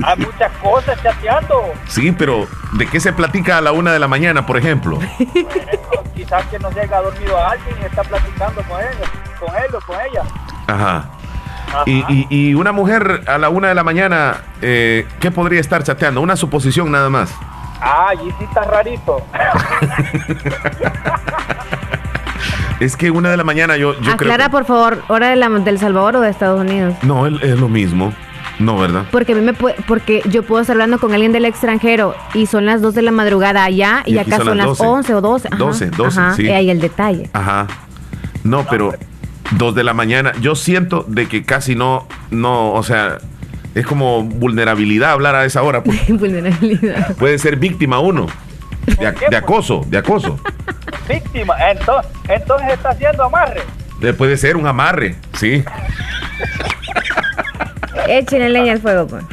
Hay muchas cosas chateando. Sí, pero ¿de qué se platica a la una de la mañana, por ejemplo? quizás que no llega dormido a alguien y está platicando con él, con él o con ella. Ajá. Y, y, una mujer a la una de la mañana, eh, ¿qué podría estar chateando? Una suposición nada más. Ah, y sí está rarito. es que una de la mañana yo, yo Aclara, por favor, ¿hora de la, del Salvador o de Estados Unidos? No, es lo mismo. No, ¿verdad? Porque a mí me porque yo puedo estar hablando con alguien del extranjero y son las 2 de la madrugada allá y, acá son, las 11 o 12. 12, 12, sí. Y ahí el detalle. Ajá. No, pero 2 de la mañana, yo siento de que casi no, no, o sea, Es como vulnerabilidad hablar a esa hora. pues. Vulnerabilidad. Puede ser víctima uno. De, ac- de acoso, de acoso. Víctima. Entonces, entonces está haciendo amarre. Eh, Puede ser un amarre, sí. Échenle leña al fuego, pues.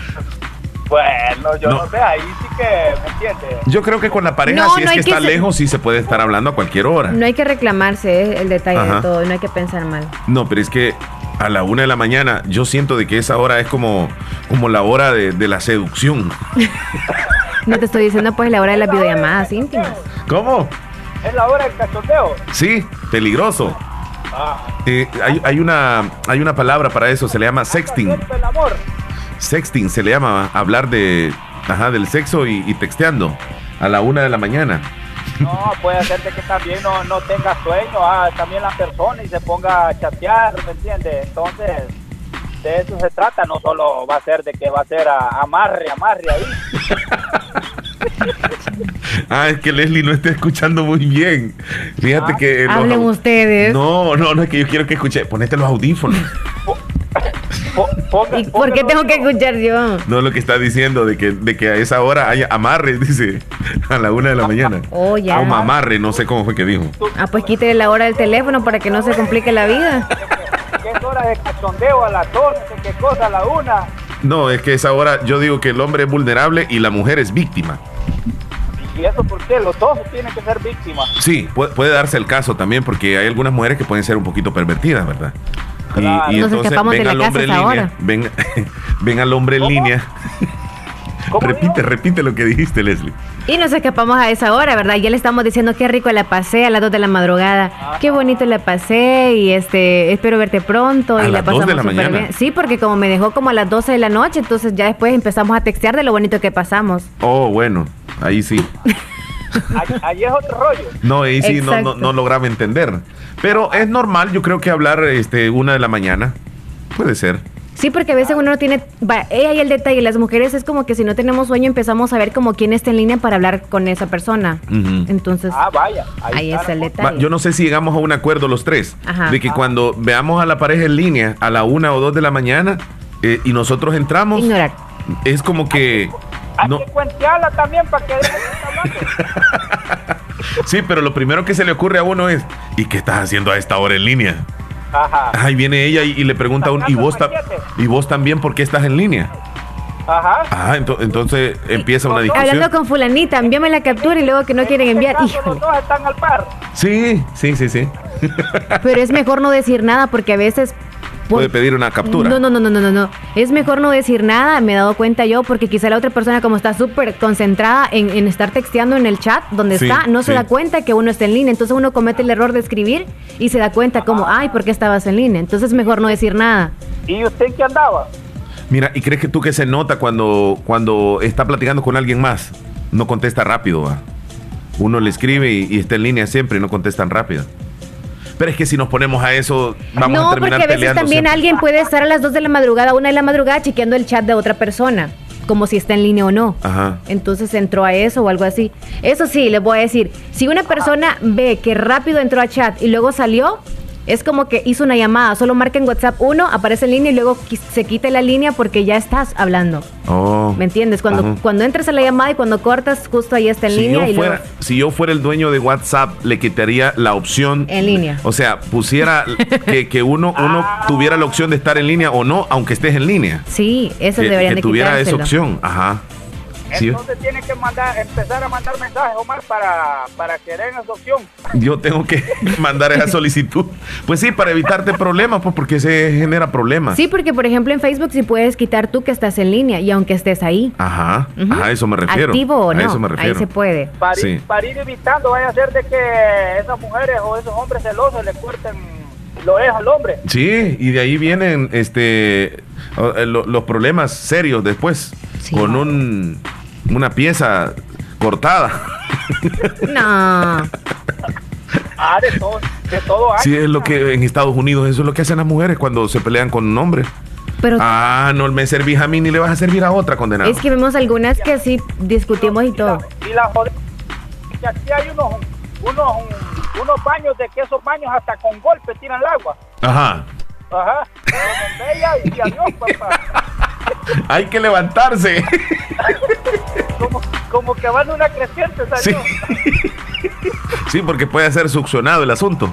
Bueno, yo No. no, sé, ahí sí que, ¿me entiendes? Yo creo que con la pareja, No, si es no que está lejos, sí se puede estar hablando a cualquier hora. No hay que reclamarse, es el detalle Ajá. de todo, no hay que pensar mal. No, pero es que a la una de la mañana yo siento de que esa hora es como, como la hora de, de la seducción. No te estoy diciendo pues la hora de las videollamadas íntimas. ¿Cómo? Es la hora del cachondeo. Sí, peligroso. Ah, Eh, hay, hay una, hay una palabra para eso, se le llama sexting. siempre el amor. Sexting se le llama hablar de, ajá, del sexo y, y texteando a la una de la mañana. No, puede ser de que también no, no tenga sueño, ah, también la persona y se ponga a chatear, ¿me entiendes? Entonces, de eso se trata, no solo va a ser de que va a ser a- amarre, amarre ahí. Ah, es que Leslie no está escuchando muy bien. Fíjate que... los Hablen ustedes. No, no, no, es que yo quiero que escuche. Ponete los audífonos. ¿Y por qué tengo que escuchar yo? No lo que está diciendo de que, de que a esa hora hay amarre, dice, a la una de la mañana. Oh, ya. A un amarre, no sé cómo fue que dijo. Ah, pues quítele la hora del teléfono para que no se complique la vida. que es hora de cachondeo a las dos, no sé qué cosa, a la una. No, es que esa hora yo digo que el hombre es vulnerable y la mujer es víctima. Y eso porque los dos tienen que ser víctimas. Sí, puede, puede darse el caso también porque hay algunas mujeres que pueden ser un poquito pervertidas, ¿verdad? Y, Claro. y Nos entonces escapamos de ven al hombre en línea, ven, al hombre en línea. ¿Cómo repite, repite lo que dijiste, Leslie. Y nos escapamos a esa hora, ¿verdad? Ya le estamos diciendo qué rico la pasé a las 2 de la madrugada. Qué bonito la pasé y este espero verte pronto. ¿A y la las 2 pasamos de la súper mañana? bien. Sí, porque como me dejó como a las 12 de la noche, entonces ya después empezamos a textear de lo bonito que pasamos. Oh, bueno, ahí sí. Ahí, es otro rollo. No, ahí sí no, no, no lograba entender. Pero es normal, yo creo que hablar este, una de la mañana. Puede ser. Sí, porque a veces uno no tiene... Va, eh, ahí el detalle, las mujeres es como que si no tenemos sueño empezamos a ver como quién está en línea para hablar con esa persona. Entonces, Ah, vaya. ahí está es el detalle. yo no sé si llegamos a un acuerdo los tres. Ajá. De que cuando veamos a la pareja en línea a la una o dos de la mañana eh, y nosotros entramos, Ignorar. es como que... Hay No, que cuentearla también para que sí, pero lo primero que se le ocurre a uno es, ¿y qué estás haciendo a esta hora en línea? Ajá. Ahí viene ella y, y le pregunta a uno, ¿y vos, ta-. ¿y vos también por qué estás en línea? Ajá. Ah, ento- entonces empieza una discusión. Hablando con fulanita, envíame la captura y luego que no quieren En este enviar. caso, Híjole. Los dos están al par. Sí, sí, sí, sí. Pero es mejor no decir nada porque a veces... Puede pedir una captura. No, no, no, no, no, no, no. Es mejor no decir nada, me he dado cuenta yo, porque quizá la otra persona como está súper concentrada en, en estar texteando en el chat donde Sí, está, no se da cuenta que uno está en línea. Entonces uno comete el error de escribir y se da cuenta como, ay, ¿por qué estabas en línea? Entonces es mejor no decir nada. ¿Y usted qué andaba? Mira, ¿y crees que tú que se nota cuando, cuando está platicando con alguien más? No contesta rápido, va. Uno le escribe y, y está en línea siempre y no contestan rápido. Pero es que si nos ponemos a eso, vamos no, a terminar porque a veces peleando. también siempre. alguien puede estar a las 2 de la madrugada, una de la madrugada, chequeando el chat de otra persona, como si está en línea o no. Ajá. Entonces entró a eso o algo así. Eso sí, les voy a decir, si una persona ve que rápido entró a chat y luego salió, es como que hizo una llamada, solo marca en WhatsApp uno, aparece en línea y luego se quita la línea porque ya estás hablando. Oh. ¿Me entiendes? Cuando, cuando entras a la llamada y cuando cortas, justo ahí está en Si línea yo, y fuera, luego si yo fuera el dueño de WhatsApp, le quitaría la opción. en línea. O sea, pusiera que, que uno, uno tuviera la opción de estar en línea o no, aunque estés en línea. Sí, eso Que, deberían que de tuviera esa opción. Ajá. Sí, Entonces tiene que mandar, empezar a mandar mensajes, Omar, para, para que den esa opción. yo tengo que mandar esa solicitud. Pues sí, para evitarte problemas, pues porque se genera problemas. Sí, porque por ejemplo en Facebook sí puedes quitar tú que estás en línea y aunque estés ahí. Ajá, Ujú. a eso me refiero. Activo o no, A eso me refiero. ahí se puede. Para, Sí. ir, para ir evitando, vaya a ser de que esas mujeres o esos hombres celosos le corten lo es al hombre. Sí, y de ahí vienen este eh, lo- los problemas serios después Sí. con un una pieza cortada. No. Ah, de todo, de todo hay. Sí, es lo que en Estados Unidos eso es lo que hacen las mujeres cuando se pelean con un hombre. Pero Ah, no me servís a mí ni le vas a servir a otra condenada. es que vemos algunas que sí discutimos y todo. Y la joder, que aquí hay unos, unos, unos baños de que esos baños hasta con golpe tiran el agua. Ajá. Ajá. Con bella y adiós, papá. Hay que levantarse. como, como que van una creciente, Sí. sí, porque puede ser succionado el asunto.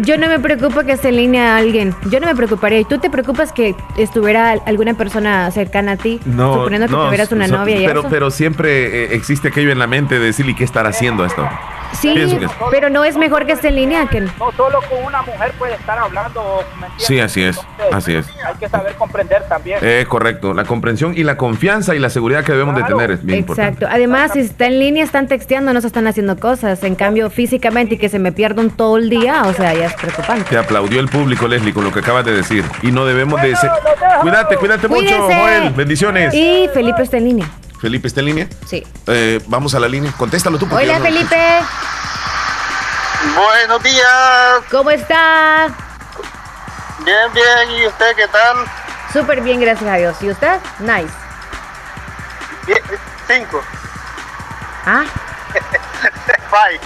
Yo no me preocupo que esté en línea alguien. Yo no me preocuparía. ¿Y tú te preocupas que estuviera alguna persona cercana a ti? No, suponiendo que tuvieras una novia y pero, eso. pero siempre eh, existe aquello en la mente de decirle qué estar haciendo esto. Sí, que- pero no es mejor que esté en línea que No solo con una mujer puede estar hablando. ¿me? Sí, así es, Entonces, así es. Hay que saber comprender también. Eh, correcto, la comprensión y la confianza y la seguridad que debemos de Claro. tener es bien importante. Exacto. Además, si está en línea, están texteando, no se están haciendo cosas. En cambio, físicamente y que se me pierdan todo el día, o sea, ya es preocupante. Te aplaudió el público, Leslie, con lo que acabas de decir. Y no debemos de... ser- Cuídate, cuídate mucho, Cuídense. Joel. Bendiciones. Y Felipe está en línea. Felipe, ¿está en línea? Sí. Eh, vamos a la línea. Contéstalo tú. Hola, no- Felipe. Buenos días. ¿Cómo está? Bien, bien. ¿Y usted qué tal? Súper bien, gracias a Dios. ¿Y usted? Nice. Bien, cinco. Ah, Five.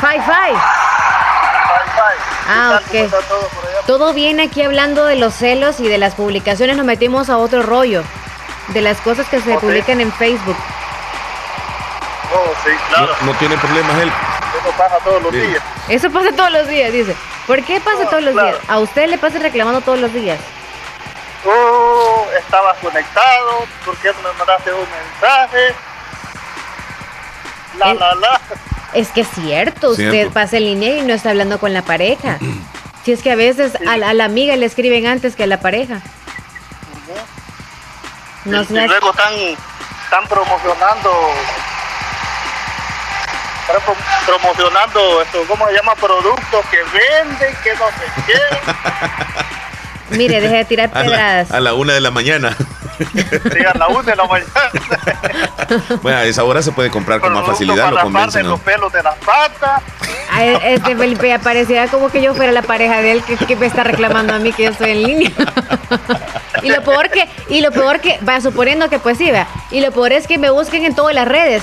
Fi Fi. Five, five. Ah, ok. ¿Cómo está todo por allá? Todo bien aquí hablando de los celos y de las publicaciones. Nos metimos a otro rollo. De las cosas que se publican en Facebook. Oh, sí, claro. No, no tiene problemas él. Eso pasa todos los días. Eso pasa todos los días, dice. ¿Por qué pasa Oh, todos los claro. días? A usted le pasa reclamando todos los días. Oh, estabas conectado. ¿Por qué no me mandaste un mensaje? La, la, la. Es que es cierto, usted Cierto. pasa en línea y no está hablando con la pareja. Si es que a veces a la amiga le escriben antes que a la pareja. No y, y luego están, están promocionando. Están prom- promocionando esto, ¿cómo se llama? Productos que venden, que no sé qué. Mire, deje de tirar A pedradas. la, a la una de la mañana. Sí, a la una de la mañana. bueno, a esa hora se puede comprar con más facilidad, lo para convencen. los ¿no? pelos de las patas. Ay, Este Felipe ya pareciera como que yo fuera la pareja de él que, que me está reclamando a mí que yo estoy en línea. y lo peor que, y lo peor que, va suponiendo que pues sí, vea. Y lo peor es que me busquen en todas las redes.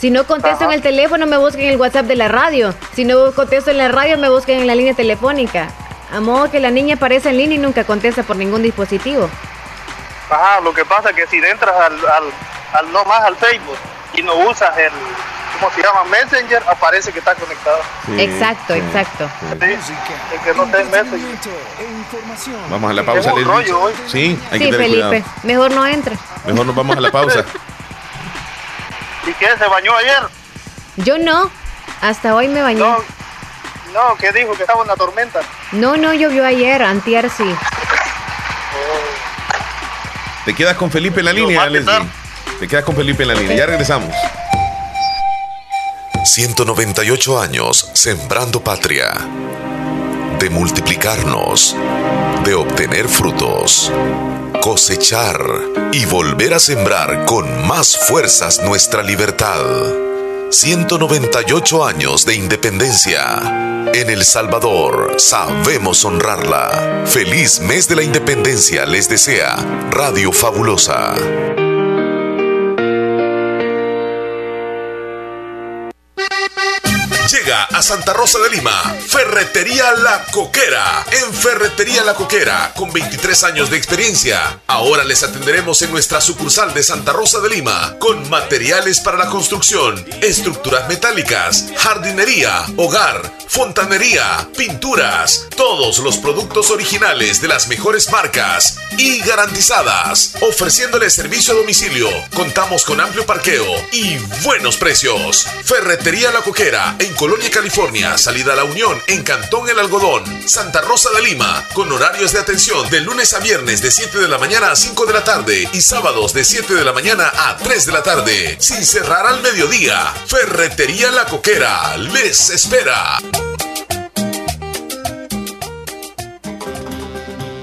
Si no contesto en el teléfono, me busquen en el WhatsApp de la radio. Si no contesto en la radio, me busquen en la línea telefónica. A modo que la niña aparece en línea y nunca contesta por ningún dispositivo. Ajá, lo que pasa es que si entras al, al, al no más al Facebook y no usas el, ¿cómo se llama? Messenger, aparece que está conectado. Sí, exacto, sí, exacto. sí. Sí, el que no esté en Messenger. Vamos a la pausa, Es un Leslie. rollo hoy. Sí, hay Sí, que tener Felipe, cuidado. mejor no entre. Mejor nos vamos a la pausa. ¿Y qué? ¿Se bañó ayer? Yo no. Hasta hoy me bañé. No, no, ¿qué dijo? Que estaba en la tormenta. No, no llovió ayer, antier sí. Te quedas con Felipe en la Lo línea, Leslie. Te quedas con Felipe en la línea. Ya regresamos. 198 años sembrando patria. De multiplicarnos. De obtener frutos. Cosechar. Y volver a sembrar con más fuerzas nuestra libertad. 198 años de independencia. En El Salvador sabemos honrarla. Feliz mes de la independencia les desea Radio Fabulosa. A Santa Rosa de Lima, Ferretería La Coquera. En Ferretería La Coquera, con 23 años de experiencia. Ahora les atenderemos en nuestra sucursal de Santa Rosa de Lima, con materiales para la construcción, estructuras metálicas, jardinería, hogar, fontanería, pinturas, todos los productos originales de las mejores marcas y garantizadas. Ofreciéndole servicio a domicilio, contamos con amplio parqueo y buenos precios. Ferretería La Coquera en California, salida a la Unión en Cantón El Algodón, Santa Rosa de Lima, con horarios de atención de lunes a viernes de 7 de la mañana a 5 de la tarde y sábados de 7 de la mañana a 3 de la tarde, sin cerrar al mediodía. Ferretería La Coquera les espera.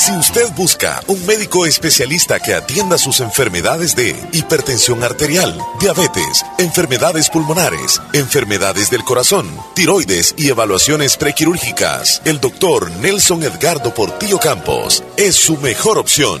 Si usted busca un médico especialista que atienda sus enfermedades de hipertensión arterial, diabetes, enfermedades pulmonares, enfermedades del corazón, tiroides y evaluaciones prequirúrgicas, el doctor Nelson Edgardo Portillo Campos es su mejor opción.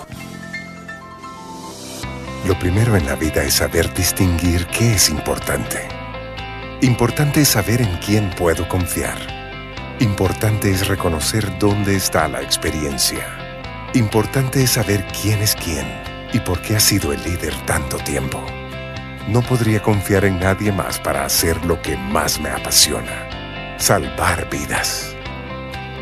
Lo primero en la vida es saber distinguir qué es importante. Importante es saber en quién puedo confiar. Importante es reconocer dónde está la experiencia. Importante es saber quién es quién y por qué ha sido el líder tanto tiempo. No podría confiar en nadie más para hacer lo que más me apasiona. Salvar vidas.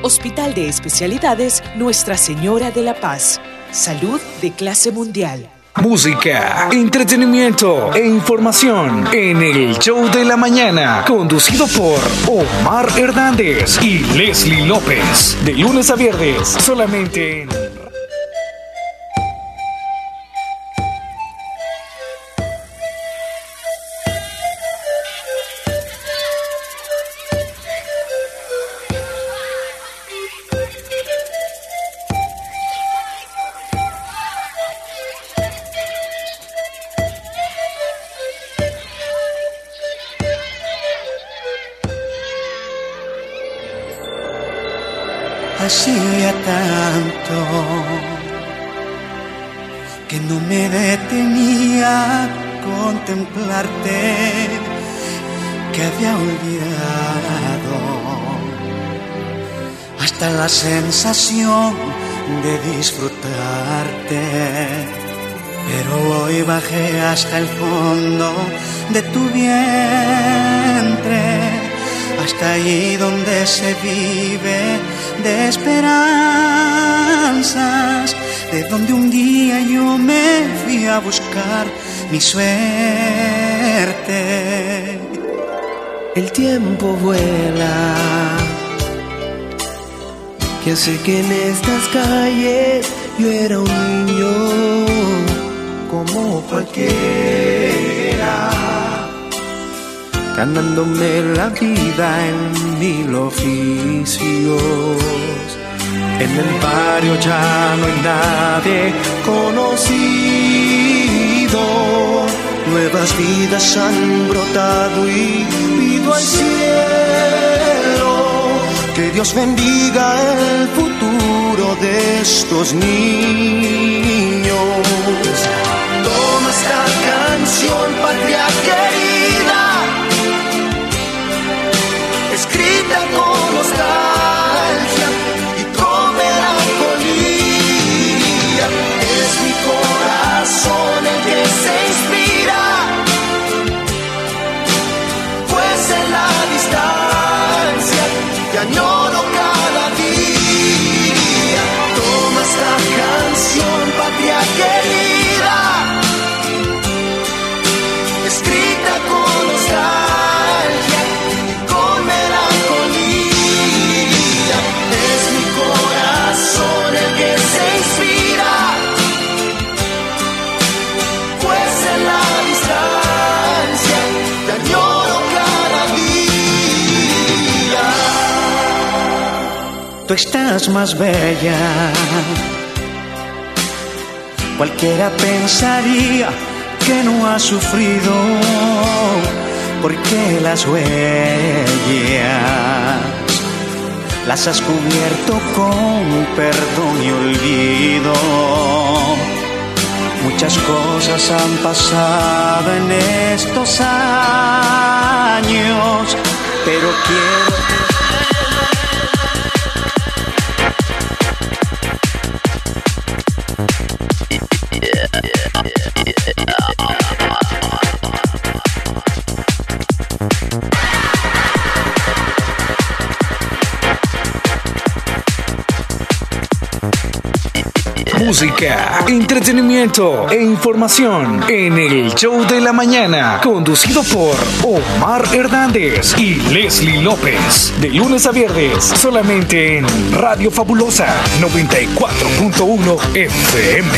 Hospital de Especialidades Nuestra Señora de la Paz. Salud de clase mundial. Música, entretenimiento e información en el show de la mañana, conducido por Omar Hernández y Leslie López. De lunes a viernes, solamente en sensación de disfrutarte. Pero hoy bajé hasta el fondo de tu vientre, hasta ahí donde se vive de esperanzas, de donde un día yo me fui a buscar mi suerte. El tiempo vuela, que sé que en estas calles yo era un niño como cualquiera ganándome la vida en mil oficios. En el barrio ya no hay nadie conocido. Nuevas vidas han brotado y pido al cielo que Dios bendiga el futuro de estos niños. Toma esta canción, patria querida, escrita con nostalgia Tú estás más bella. Cualquiera pensaría que no has sufrido, porque las huellas las has cubierto con perdón y olvido. Muchas cosas han pasado en estos años, pero quiero Música, entretenimiento e información en el show de la mañana, conducido por Omar Hernández y Leslie López. De lunes a viernes, solamente en Radio Fabulosa 94.1 FM.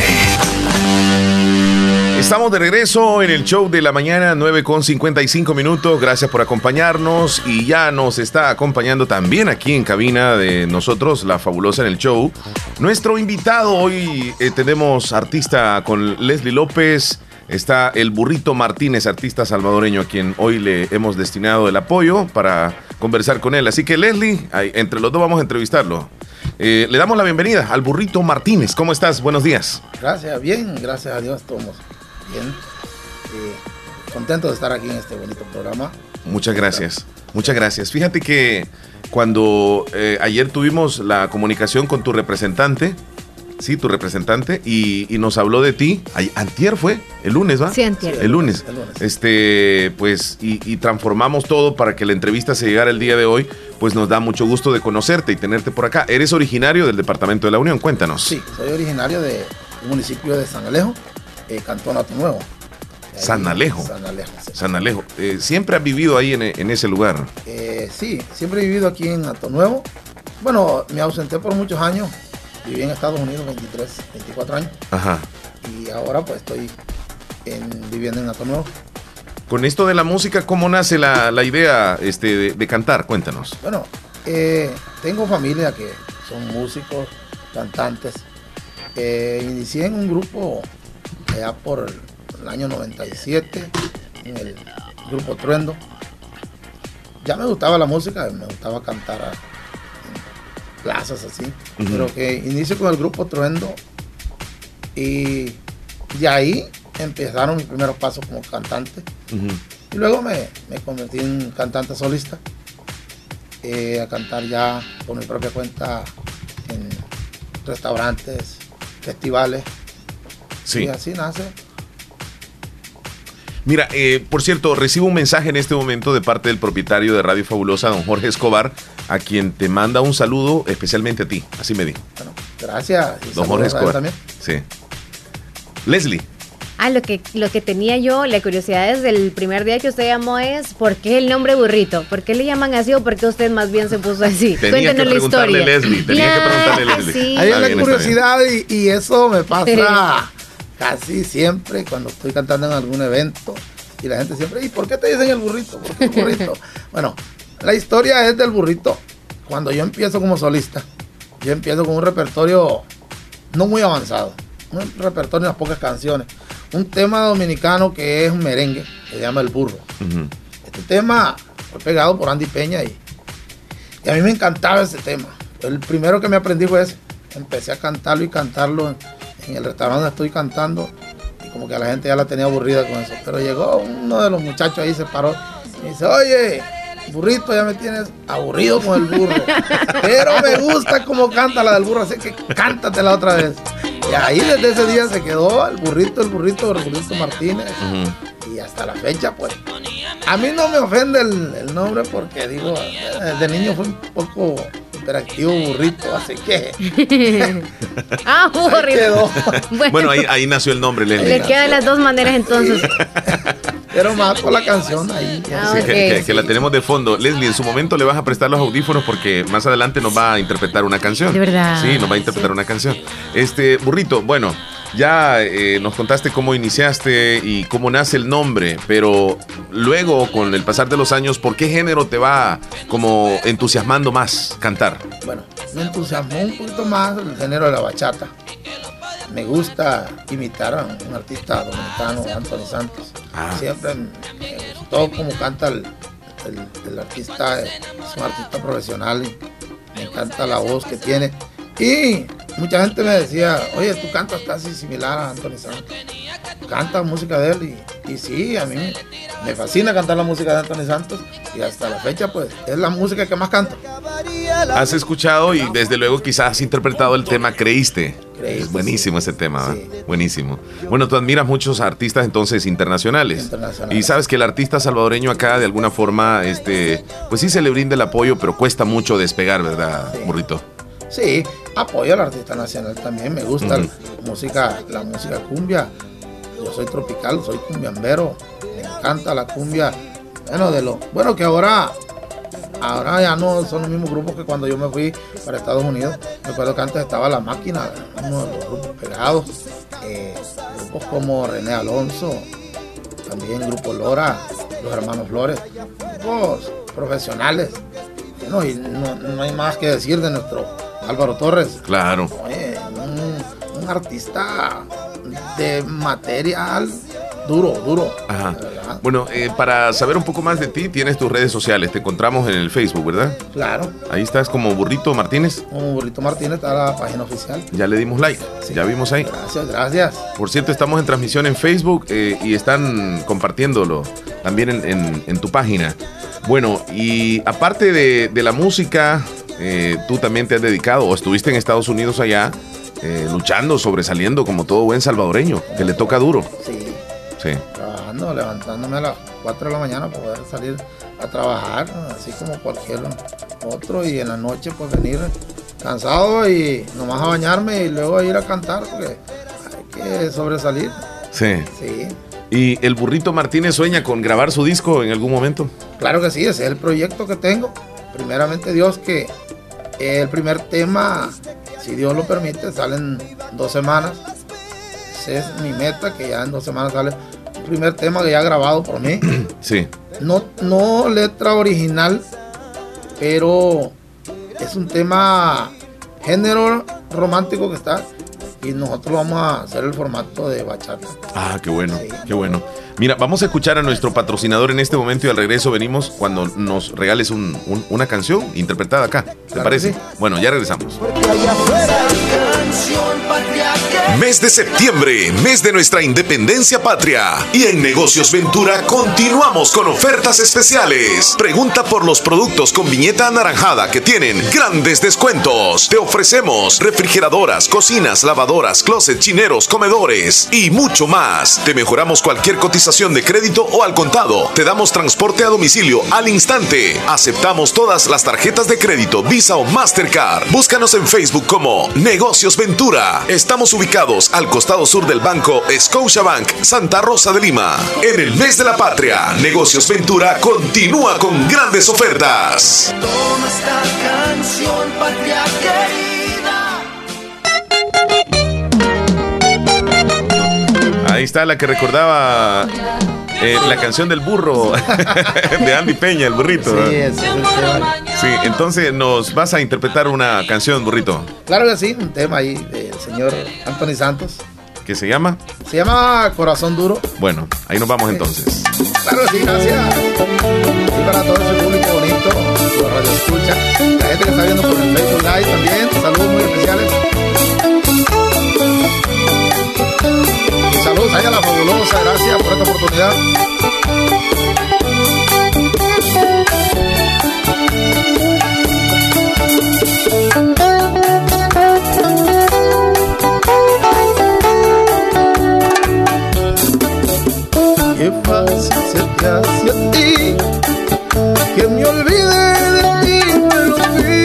Estamos de regreso en el show de la mañana, 9 con 55 minutos. Gracias por acompañarnos. Y ya nos está acompañando también aquí en cabina de nosotros, la fabulosa en el show. Nuestro invitado hoy eh, tenemos artista con Leslie López. Está el burrito Martínez, artista salvadoreño, a quien hoy le hemos destinado el apoyo para conversar con él. Así que Leslie, entre los dos vamos a entrevistarlo. Eh, le damos la bienvenida al burrito Martínez. ¿Cómo estás? Buenos días. Gracias, bien, gracias a Dios, estamos bien. Eh, contento de estar aquí en este bonito programa. Muchas gracias. Muchas gracias. Fíjate que cuando eh, ayer tuvimos la comunicación con tu representante, sí, tu representante, y, y nos habló de ti, antier fue, el lunes, ¿va? Sí, antier. El lunes. El lunes. Este, pues, y, y transformamos todo para que la entrevista se llegara el día de hoy, pues nos da mucho gusto de conocerte y tenerte por acá. Eres originario del Departamento de la Unión, cuéntanos. Sí, soy originario del municipio de San Alejo, eh, Cantón Ato Nuevo. San Alejo. San Alejo, sí. San Alejo. Eh, ¿Siempre has vivido ahí en, en ese lugar? Eh, sí, siempre he vivido aquí en Ato Nuevo. Bueno, me ausenté por muchos años. Viví en Estados Unidos 23, 24 años. Ajá. Y ahora pues estoy en- viviendo en Ato Nuevo. Con esto de la música, ¿cómo nace la, la idea este, de, de cantar? Cuéntanos. Bueno, eh, tengo familia que son músicos, cantantes. Eh, inicié en un grupo allá por el año 97, en el grupo Truendo. Ya me gustaba la música, me gustaba cantar en plazas así. Pero que inicio con el grupo Truendo y de ahí empezaron mis primeros pasos como cantante. Y luego me, me convertí en cantante solista, eh, a cantar ya por mi propia cuenta en restaurantes, festivales. Sí. Y así nace. Mira, eh, por cierto, recibo un mensaje en este momento de parte del propietario de Radio Fabulosa, don Jorge Escobar, a quien te manda un saludo especialmente a ti. Así me dijo. Gracias. y Don Jorge Escobar. también. Sí. Leslie. Ah, lo que, lo que tenía yo, la curiosidad desde el primer día que usted llamó es ¿por qué el nombre burrito? ¿Por qué le llaman así o por qué usted más bien se puso así? Tenía que Cuéntenos la preguntarle historia. Leslie, tenía que preguntarle Leslie. sí. Hay una curiosidad y, y eso me pasa Sí. casi siempre cuando estoy cantando en algún evento. Y la gente siempre, ¿y por qué te dicen el burrito? ¿Por qué el burrito? bueno, la historia es del burrito. Cuando yo empiezo como solista, yo empiezo con un repertorio no muy avanzado, un repertorio de unas pocas canciones. Un tema dominicano que es un merengue, que se llama El Burro. Este tema fue pegado por Andy Peña y, y, a mí me encantaba ese tema. El primero que me aprendí fue ese. Empecé a cantarlo y cantarlo en, en el restaurante estoy cantando y como que a la gente ya la tenía aburrida con eso. Pero llegó uno de los muchachos ahí, se paró y dice, oye, burrito, ya me tienes aburrido con el burro. Pero me gusta cómo canta la del burro, así que cántatela otra vez. Y ahí desde ese día se quedó el burrito, el burrito, el burrito Martínez. Y hasta la fecha, pues. A mí no me ofende el, el nombre porque digo, de niño fue un poco interactivo burrito, así que. ah, burrito. Bueno, bueno ahí, ahí, nació el nombre, Leslie. Le quedan las dos maneras entonces. Pero más por la canción ahí. Ah, okay, que, que, que, la tenemos de fondo. Leslie, en su momento le vas a prestar los audífonos porque más adelante nos va a interpretar una canción. De verdad. Sí, nos va a interpretar sí. una canción. Este, burrito, bueno, ya eh, nos contaste cómo iniciaste y cómo nace el nombre, pero luego, con el pasar de los años, ¿por qué género te va como entusiasmando más cantar? Bueno, me entusiasmó un poquito más el género de la bachata. Me gusta imitar a un artista dominicano, Anthony Santos. Ah. Siempre me gustó cómo canta el, el, el artista, es un artista profesional y me encanta la voz que tiene. Y mucha gente me decía, oye, tú cantas casi similar a Anthony Santos. Canta música de él y, y, sí, a mí me fascina cantar la música de Anthony Santos y hasta la fecha pues es la música que más canto. Has escuchado y desde luego quizás has interpretado el tema Creíste. Creíste es buenísimo sí. ese tema, sí. buenísimo. Bueno, tú admiras muchos artistas entonces internacionales. internacionales. Y sabes que el artista salvadoreño acá de alguna forma, este, pues sí se le brinda el apoyo, pero cuesta mucho despegar, ¿verdad, Burrito? Sí, apoyo al artista nacional también. Me gusta uh -huh. la música, la música cumbia. Yo soy tropical, soy cumbiambero. Me encanta la cumbia. Bueno, de lo bueno que ahora, ahora ya no son los mismos grupos que cuando yo me fui para Estados Unidos. Recuerdo que antes estaba la máquina, uno de los grupos pegados. Eh, grupos como René Alonso, también Grupo Lora, los hermanos Flores, grupos profesionales. Bueno, y no, no hay más que decir de nuestro Álvaro Torres. Claro. Oye, un, un, artista de material duro, duro. Ajá. Bueno, eh, para saber un poco más de ti, tienes tus redes sociales. Te encontramos en el Facebook, ¿verdad? Claro. Ahí estás como Burrito Martínez. Como Burrito Martínez está la página oficial. Ya le dimos like. Sí. Ya vimos ahí. Gracias, gracias. Por cierto, estamos en transmisión en Facebook eh, y están compartiéndolo también en, en, en, tu página. Bueno, y aparte de, de la música, eh, tú también te has dedicado o estuviste en Estados Unidos allá eh, luchando, sobresaliendo como todo buen salvadoreño, que le toca duro. Sí. Sí. Trabajando, levantándome a las 4 de la mañana para poder salir a trabajar, así como cualquier otro, y en la noche pues venir cansado y nomás a bañarme y luego a ir a cantar porque hay que sobresalir. Sí. Sí. ¿Y el burrito Martínez sueña con grabar su disco en algún momento? Claro que sí, ese es el proyecto que tengo. Primeramente Dios que el primer tema, si Dios lo permite, sale en dos semanas. Esa es mi meta, que ya en dos semanas sale el primer tema que ya grabado por mí. Sí. No, no letra original, pero es un tema género romántico que está y nosotros vamos a hacer el formato de bachata. Ah, qué bueno, sí. qué bueno. Mira, vamos a escuchar a nuestro patrocinador en este momento y al regreso venimos cuando nos regales un, un, una canción interpretada acá. ¿Te claro parece? Sí. Bueno, ya regresamos. Mes de septiembre, mes de nuestra independencia patria. Y en Negocios Ventura continuamos con ofertas especiales. Pregunta por los productos con viñeta anaranjada que tienen grandes descuentos. Te ofrecemos refrigeradoras, cocinas, lavadoras, closet, chineros, comedores y mucho más. Te mejoramos cualquier cotización de crédito o al contado. Te damos transporte a domicilio al instante. Aceptamos todas las tarjetas de crédito, Visa o Mastercard. Búscanos en Facebook como Negocios Ventura. Estamos ubicados al costado sur del banco Scotiabank Santa Rosa de Lima. En el mes de la patria, Negocios Ventura continúa con grandes ofertas. Toma esta canción, patria querida. Ahí está la que recordaba Eh, la canción del burro de Andy Peña, el burrito. Sí, es, sí, entonces nos vas a interpretar una canción, burrito. Claro que sí, un tema ahí del señor Anthony Santos. ¿Qué se llama? Se llama Corazón Duro. Bueno, ahí nos vamos entonces. Claro que sí, gracias. Y para todo ese público bonito, la radio escucha, la gente que está viendo por el Facebook Live también, saludos muy especiales. Saludos ahí a la fabulosa, gracias por esta oportunidad. Qué fácil se te hace a ti que me olvide de ti, me lo.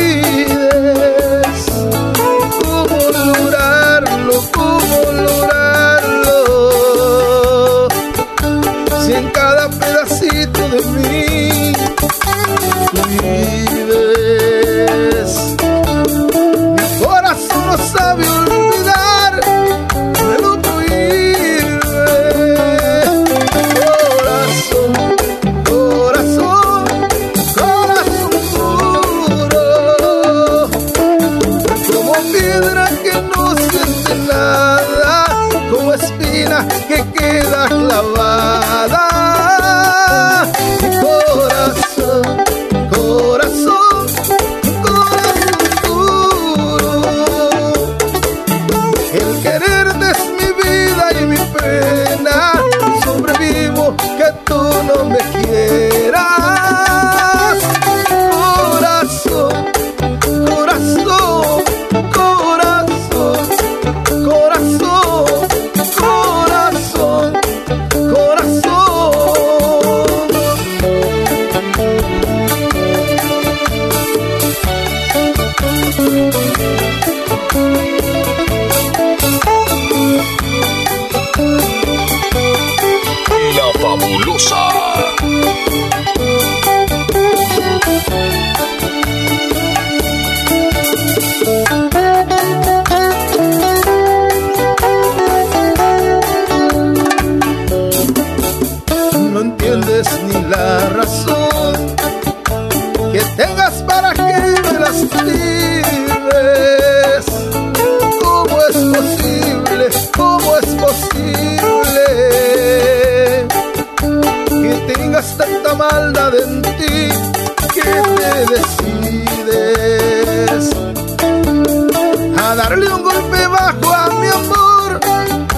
Darle un golpe bajo a mi amor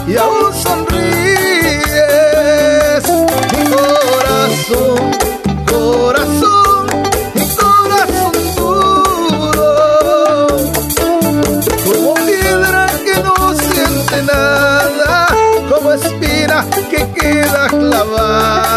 y aún sonríes? Corazón, corazón, mi corazón duro, como piedra que no siente nada, como espina que queda clavada.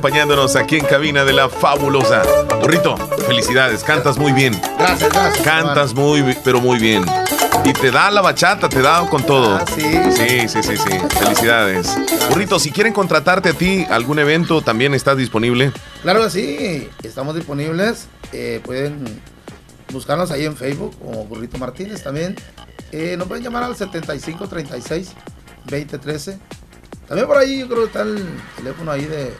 Acompañándonos aquí en cabina de la fabulosa. Burrito, felicidades, cantas muy bien. Gracias, gracias. Cantas muy, pero muy bien. Y te da la bachata, te da con todo. Ah, sí. Sí, sí, sí, sí. Felicidades. Burrito, si quieren contratarte a ti, algún evento también estás disponible. Claro que sí, estamos disponibles. eh, pueden buscarnos ahí en Facebook como Burrito Martínez también. Eh, nos pueden llamar al 7536 2013. También por ahí yo creo que está el teléfono ahí de,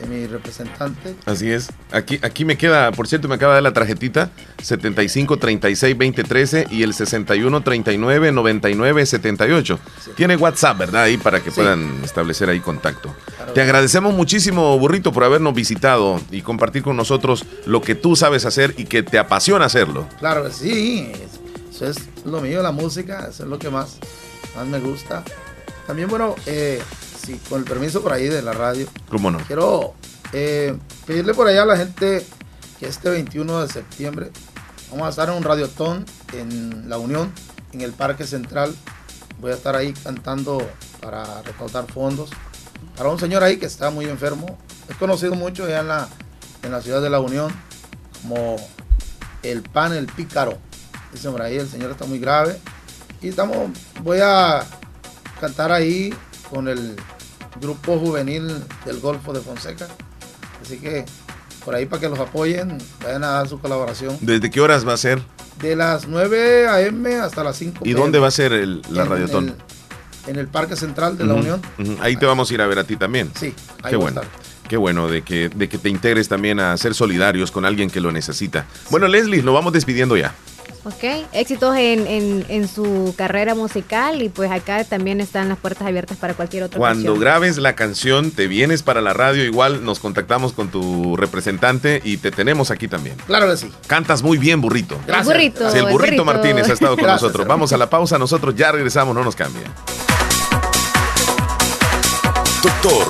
de mi representante. Así es. Aquí, aquí me queda, por cierto, me acaba de dar la tarjetita 75 36 20 13 y el 61 39 99 78. Tiene WhatsApp, ¿verdad? Ahí para que puedan establecer ahí contacto. Te agradecemos muchísimo, Burrito, por habernos visitado y compartir con nosotros lo que tú sabes hacer y que te apasiona hacerlo. Claro que sí. eso es lo mío, la música, eso es lo que más, más me gusta. También, bueno, eh, sí, con el permiso por ahí de la radio. ¿Cómo no? Quiero eh, pedirle por allá a la gente que este 21 de septiembre vamos a estar en un radiotón en La Unión, en el Parque Central. Voy a estar ahí cantando para recaudar fondos para un señor ahí que está muy enfermo. Es conocido mucho allá en la, en la ciudad de La Unión como el pan, el pícaro. Dice por ahí, el señor está muy grave. Y estamos, voy a cantar ahí con el grupo juvenil del Golfo de Fonseca. Así que por ahí para que los apoyen, vayan a dar su colaboración. ¿Desde qué horas va a ser? De las 9 a.m. hasta las 5 ¿Y dónde va a ser el, la radiotón? En el Parque Central de la Unión. Ahí te vamos a ir a ver a ti también. Sí, ahí Qué bueno. Qué bueno de que, de que te integres también a ser solidarios con alguien que lo necesita. Bueno, Leslie, lo vamos despidiendo ya. Ok, éxitos en, en, su carrera musical y pues acá también están las puertas abiertas para cualquier otra Cuando grabes la canción, te vienes para la radio, igual nos contactamos con tu representante y te tenemos aquí también. Claro que sí. Cantas muy bien, burrito. Gracias. El burrito. el burrito, Martínez ha estado con nosotros. Vamos a la pausa, nosotros ya regresamos, no nos cambien. Doctor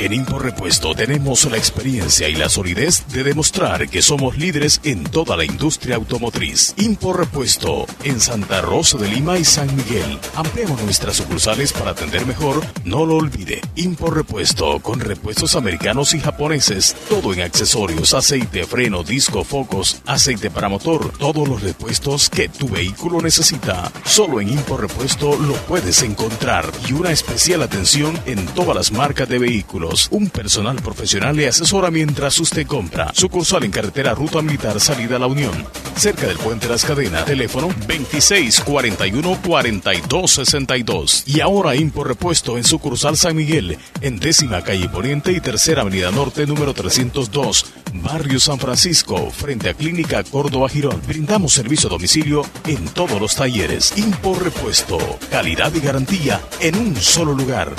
En Impor Repuesto tenemos la experiencia y la solidez de demostrar que somos líderes en toda la industria automotriz. Impor Repuesto en Santa Rosa de Lima y San Miguel. Ampliamos nuestras sucursales para atender mejor. No lo olvide. Impor Repuesto con repuestos americanos y japoneses. Todo en accesorios, aceite, freno, disco, focos, aceite para motor. Todos los repuestos que tu vehículo necesita. Solo en Impor Repuesto lo puedes encontrar. Y una especial atención en todas las marcas de vehículos un personal profesional le asesora mientras usted compra. Sucursal en carretera Ruta Militar Salida a la Unión. Cerca del Puente Las Cadenas. Teléfono 2641-4262. Y ahora Impo Repuesto en sucursal San Miguel. En décima calle Poniente y tercera avenida Norte número 302. Barrio San Francisco. Frente a Clínica Córdoba Girón. Brindamos servicio a domicilio en todos los talleres. Impo Repuesto. Calidad y garantía en un solo lugar.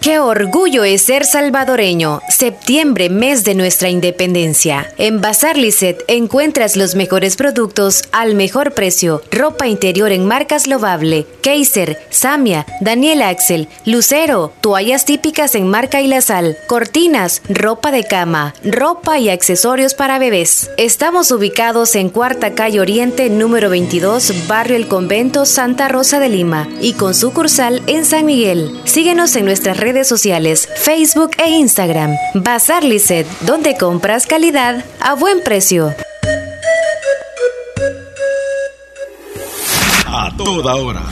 Qué orgullo es ser salvadoreño. Septiembre, mes de nuestra independencia. En Bazar Lisset encuentras los mejores productos al mejor precio. Ropa interior en marcas Lovable, Kaiser, Samia, Daniel Axel, Lucero, toallas típicas en marca y la sal, cortinas, ropa de cama, ropa y accesorios para bebés. Estamos ubicados en Cuarta Calle Oriente, número 22, Barrio El Convento, Santa Rosa de Lima y con sucursal en San Miguel. Síguenos en nuestras redes sociales, Facebook e Instagram. Bazar Lisset, donde compras calidad a buen precio. A toda hora.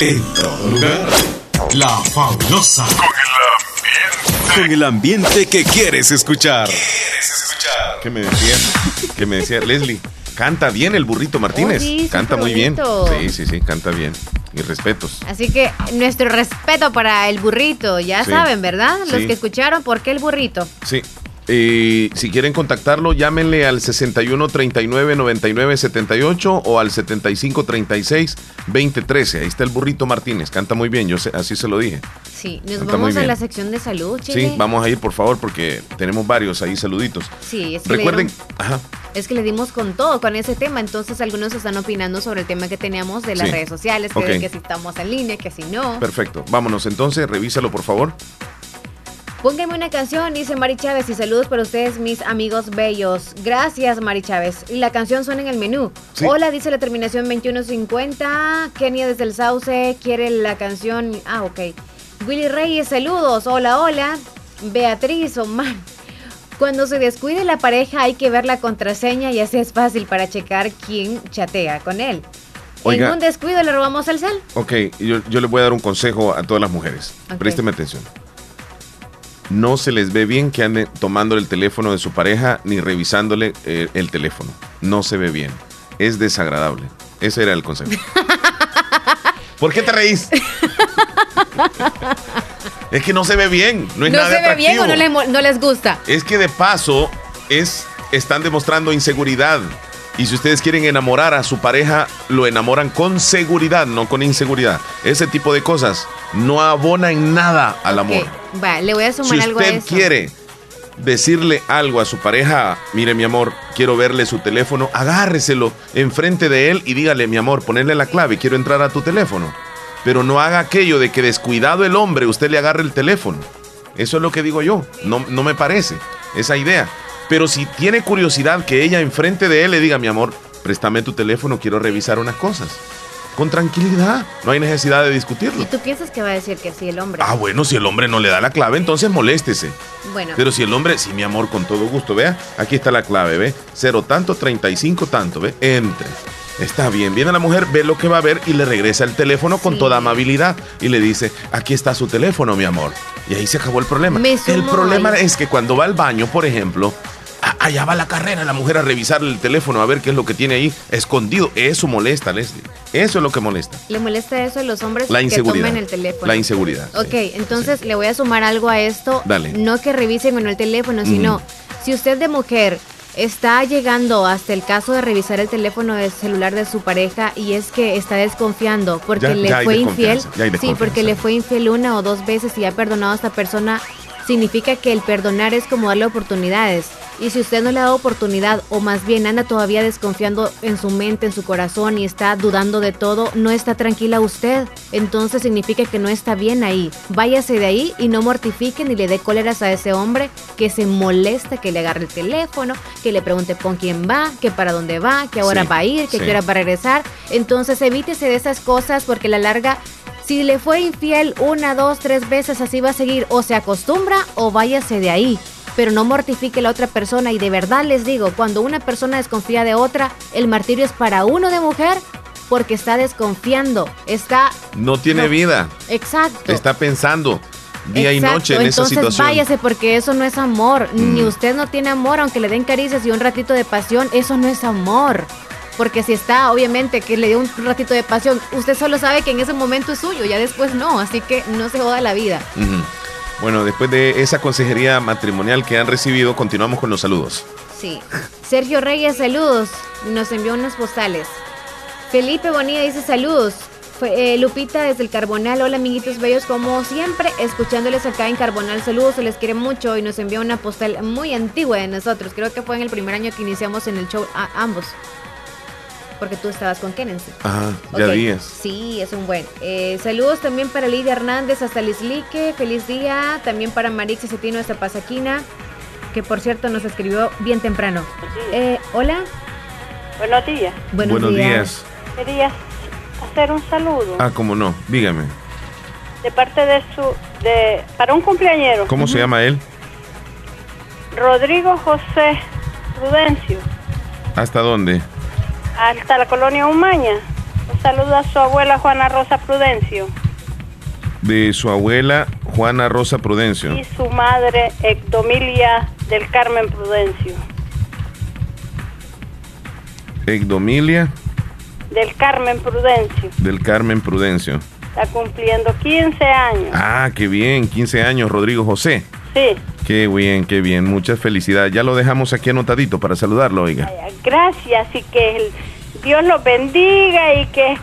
En todo lugar. La fabulosa. Con el ambiente que quieres escuchar. ¿Qué me decía? ¿Qué me decía Leslie? Canta bien el burrito Martínez. Oh, sí, canta muy bien. Sí, sí, sí, canta bien. Y respetos. Así que nuestro respeto para el burrito, ya Sí. saben, ¿verdad? Los Sí. que escucharon, ¿por qué el burrito? Sí. Y si quieren contactarlo, llámenle al 61 39 99 78 o al 75 36 20 13. Ahí está el burrito Martínez. Canta muy bien, yo sé, así se lo dije. Sí, nos vamos a la sección de salud, Chile. Sí, vamos a ir por favor porque tenemos varios ahí saluditos. Sí, es que, Recuerden, ajá, es que le dimos con todo con ese tema, entonces algunos están opinando sobre el tema que teníamos de las Sí. redes sociales, que, Ok. que si estamos en línea, que si no. perfecto. Vámonos entonces, revísalo por favor. Pónganme una canción, dice Mari Chávez, y saludos para ustedes, mis amigos bellos. Gracias, Mari Chávez. Y la canción suena en el menú. Sí. Hola, dice la terminación 2150. Kenia desde el Sauce quiere la canción. Ah, ok. Willy Reyes, saludos. Hola, hola. Beatriz, Omar. Cuando se descuide la pareja hay que ver la contraseña y así es fácil para checar quién chatea con él. Oiga. En un descuido le robamos el cel. Ok, yo, yo les voy a dar un consejo a todas las mujeres. Ok. Présteme atención. No se les ve bien que anden tomando el teléfono de su pareja ni revisándole eh, el teléfono. No se ve bien. Es desagradable. Ese era el consejo. ¿Por qué te reís? es que no se ve bien. No es ¿No nada se ve bien o no les, mo- no les gusta? Es que de paso es, están demostrando inseguridad. Y si ustedes quieren enamorar a su pareja, lo enamoran con seguridad, no con inseguridad. Ese tipo de cosas no abona en nada al amor. Va, le voy a sumar Si algo a usted quiere decirle algo a su pareja, mire mi amor, quiero verle su teléfono, agárreselo enfrente de él y dígale, mi amor, ponerle la clave, quiero entrar a tu teléfono. Pero no haga aquello de que descuidado el hombre, usted le agarre el teléfono. Eso es lo que digo yo, no, no me parece esa idea. Pero si tiene curiosidad que ella enfrente de él le diga, mi amor, préstame tu teléfono, quiero revisar unas cosas. Con tranquilidad, no hay necesidad de discutirlo. ¿Y tú piensas que va a decir que sí el hombre? Ah, bueno, si el hombre no le da la clave, entonces moléstese. Bueno, Pero si el hombre, sí, mi amor, con todo gusto, vea, aquí está la clave, ve, cero tanto, 35 tanto, ve, entre. Está bien, viene la mujer, ve lo que va a ver y le regresa el teléfono con toda amabilidad y le dice, aquí está su teléfono, mi amor. Y ahí se acabó el problema. El problema ahí. es que cuando va al baño, por ejemplo, allá va la carrera la mujer a revisar el teléfono a ver qué es lo que tiene ahí escondido. Eso molesta, Leslie. Eso es lo que molesta. ¿le molesta eso a los hombres La que inseguridad. tomen el teléfono? La inseguridad. Ok, entonces le voy a sumar algo a esto. Dale. No que revisen o no el teléfono, sino si usted de mujer está llegando hasta el caso de revisar el teléfono del celular de su pareja y es que está desconfiando porque Ya- le ya fue infiel. Sí, porque le fue infiel una o dos veces y ha perdonado a esta persona. Significa que el perdonar es como darle oportunidades. Y si usted no le ha dado oportunidad, o más bien anda todavía desconfiando en su mente, en su corazón y está dudando de todo, no está tranquila usted. Entonces significa que no está bien ahí. Váyase de ahí y no mortifique ni le dé cóleras a ese hombre que se molesta, que le agarre el teléfono, que le pregunte con quién va, que para dónde va, que ahora Sí, va a ir, que sí. qué hora va a regresar. Entonces evítese de esas cosas porque a la larga si le fue infiel una, dos, tres veces, así va a seguir. O se acostumbra o váyase de ahí. Pero no mortifique a la otra persona. Y de verdad les digo, cuando una persona desconfía de otra, el martirio es para uno de mujer porque está desconfiando. Está. No tiene No. vida. Exacto. Está pensando día y noche en esa situación. váyase porque eso no es amor. Mm. Ni usted no tiene amor, aunque le den caricias y un ratito de pasión, eso no es amor. Porque si está, obviamente, que le dio un ratito de pasión, usted solo sabe que en ese momento es suyo, ya después no, así que no se joda la vida. Bueno, después de esa consejería matrimonial que han recibido, continuamos con los saludos. Sí. Sergio Reyes, saludos. Nos envió unas postales. Felipe Bonilla dice saludos. Eh, Lupita desde el Carbonal. Hola, amiguitos bellos. Como siempre, escuchándoles acá en Carbonal. Saludos, se les quiere mucho y nos envió una postal muy antigua de nosotros. Creo que fue en el primer año que iniciamos en el show ambos. Porque tú estabas con Kennedy. Ajá, ya días. Sí, es un buen. Eh, saludos también para Lidia Hernández hasta Lislique. Feliz día. También para Marix Cetino hasta Pasaquina. Que por cierto nos escribió bien temprano. Eh, Hola. Buenos días. Buenos, días. Quería hacer un saludo. Ah, cómo no. Dígame. De parte de su. de Para un cumpleañero. ¿Cómo se llama él? Rodrigo José Prudencio. ¿Hasta dónde? Hasta la colonia Umaña. Un saludo a su abuela Juana Rosa Prudencio. De su abuela Juana Rosa Prudencio. Y su madre Ectomilia del Carmen Prudencio. Ectomilia. Del Carmen Prudencio. Del Carmen Prudencio. Está cumpliendo 15 años. Ah, qué bien, 15 años, Rodrigo José. Sí. Qué bien, qué bien. Muchas felicidades. Ya lo dejamos aquí anotadito para saludarlo, oiga. Gracias y que Dios lo bendiga y que...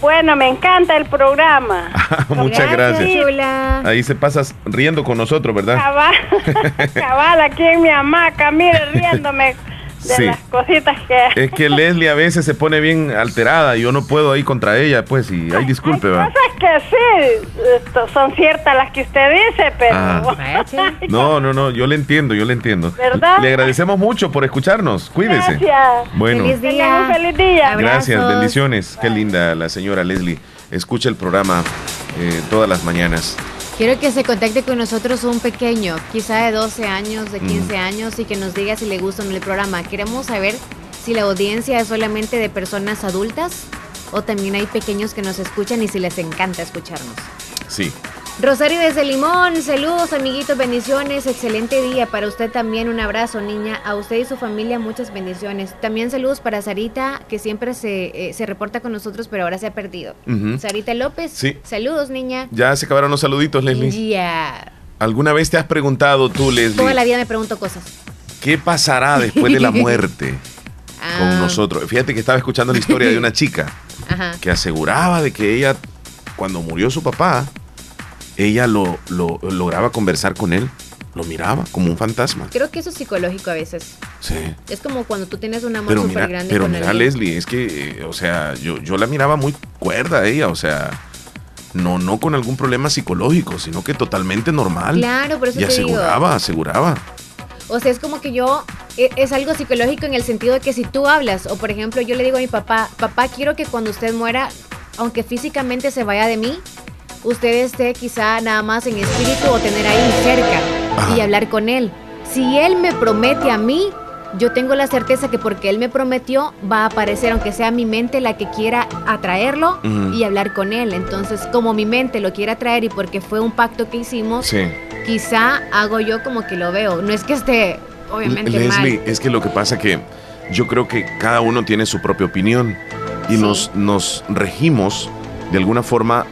Bueno, me encanta el programa. Muchas gracias. Ahí se pasas riendo con nosotros, ¿verdad? Cabal, cabal aquí en mi hamaca, mire, riéndome de las cositas que... Es que Leslie a veces se pone bien alterada y yo no puedo ir contra ella, pues, y ay, disculpe, va. Cosas que sí, son ciertas las que usted dice, pero... Ah. no, no, no, yo le entiendo, yo le entiendo. ¿Verdad? Le agradecemos mucho por escucharnos, cuídese. Gracias. Bueno. Feliz día. feliz día. Gracias, bendiciones. Qué linda la señora Leslie. Escucha el programa eh, todas las mañanas. Quiero que se contacte con nosotros un pequeño, quizá de 12 años, de 15 años, y que nos diga si le gusta o no el programa. Queremos saber si la audiencia es solamente de personas adultas o también hay pequeños que nos escuchan y si les encanta escucharnos. Sí. Rosario desde Limón, saludos amiguitos, bendiciones, excelente día para usted también, un abrazo niña, a usted y su familia muchas bendiciones. También saludos para Sarita, que siempre se, eh, reporta con nosotros, pero ahora se ha perdido. Sarita López, sí. saludos niña. Ya se acabaron los saluditos, Leslie. Ya. ¿Alguna vez te has preguntado tú, Leslie? Toda la vida me pregunto cosas. ¿Qué pasará después de la muerte con ah. nosotros? Fíjate que estaba escuchando la historia de una chica que aseguraba de que ella, cuando murió su papá, ella lo, lograba conversar con él, lo miraba como un fantasma. Creo que eso es psicológico a veces. Sí. Es como cuando tú tienes un amor súper grande. Pero mira, Leslie, es que, eh, o sea, yo, yo la miraba muy cuerda a ella, o sea, no, no con algún problema psicológico, sino que totalmente normal. Claro, por eso y aseguraba, aseguraba. O sea, es como que yo, e, es algo psicológico en el sentido de que si tú hablas, o por ejemplo, yo le digo a mi papá, papá, quiero que cuando usted muera, aunque físicamente se vaya de mí, usted esté quizá nada más en espíritu o tener ahí cerca y hablar con él. Si él me promete a mí, yo tengo la certeza que porque él me prometió va a aparecer, aunque sea mi mente la que quiera atraerlo y hablar con él. Entonces, como mi mente lo quiere atraer y porque fue un pacto que hicimos, quizá hago yo como que lo veo. No es que esté, obviamente, Leslie, es que lo que pasa que yo creo que cada uno tiene su propia opinión y nos, nos regimos de alguna forma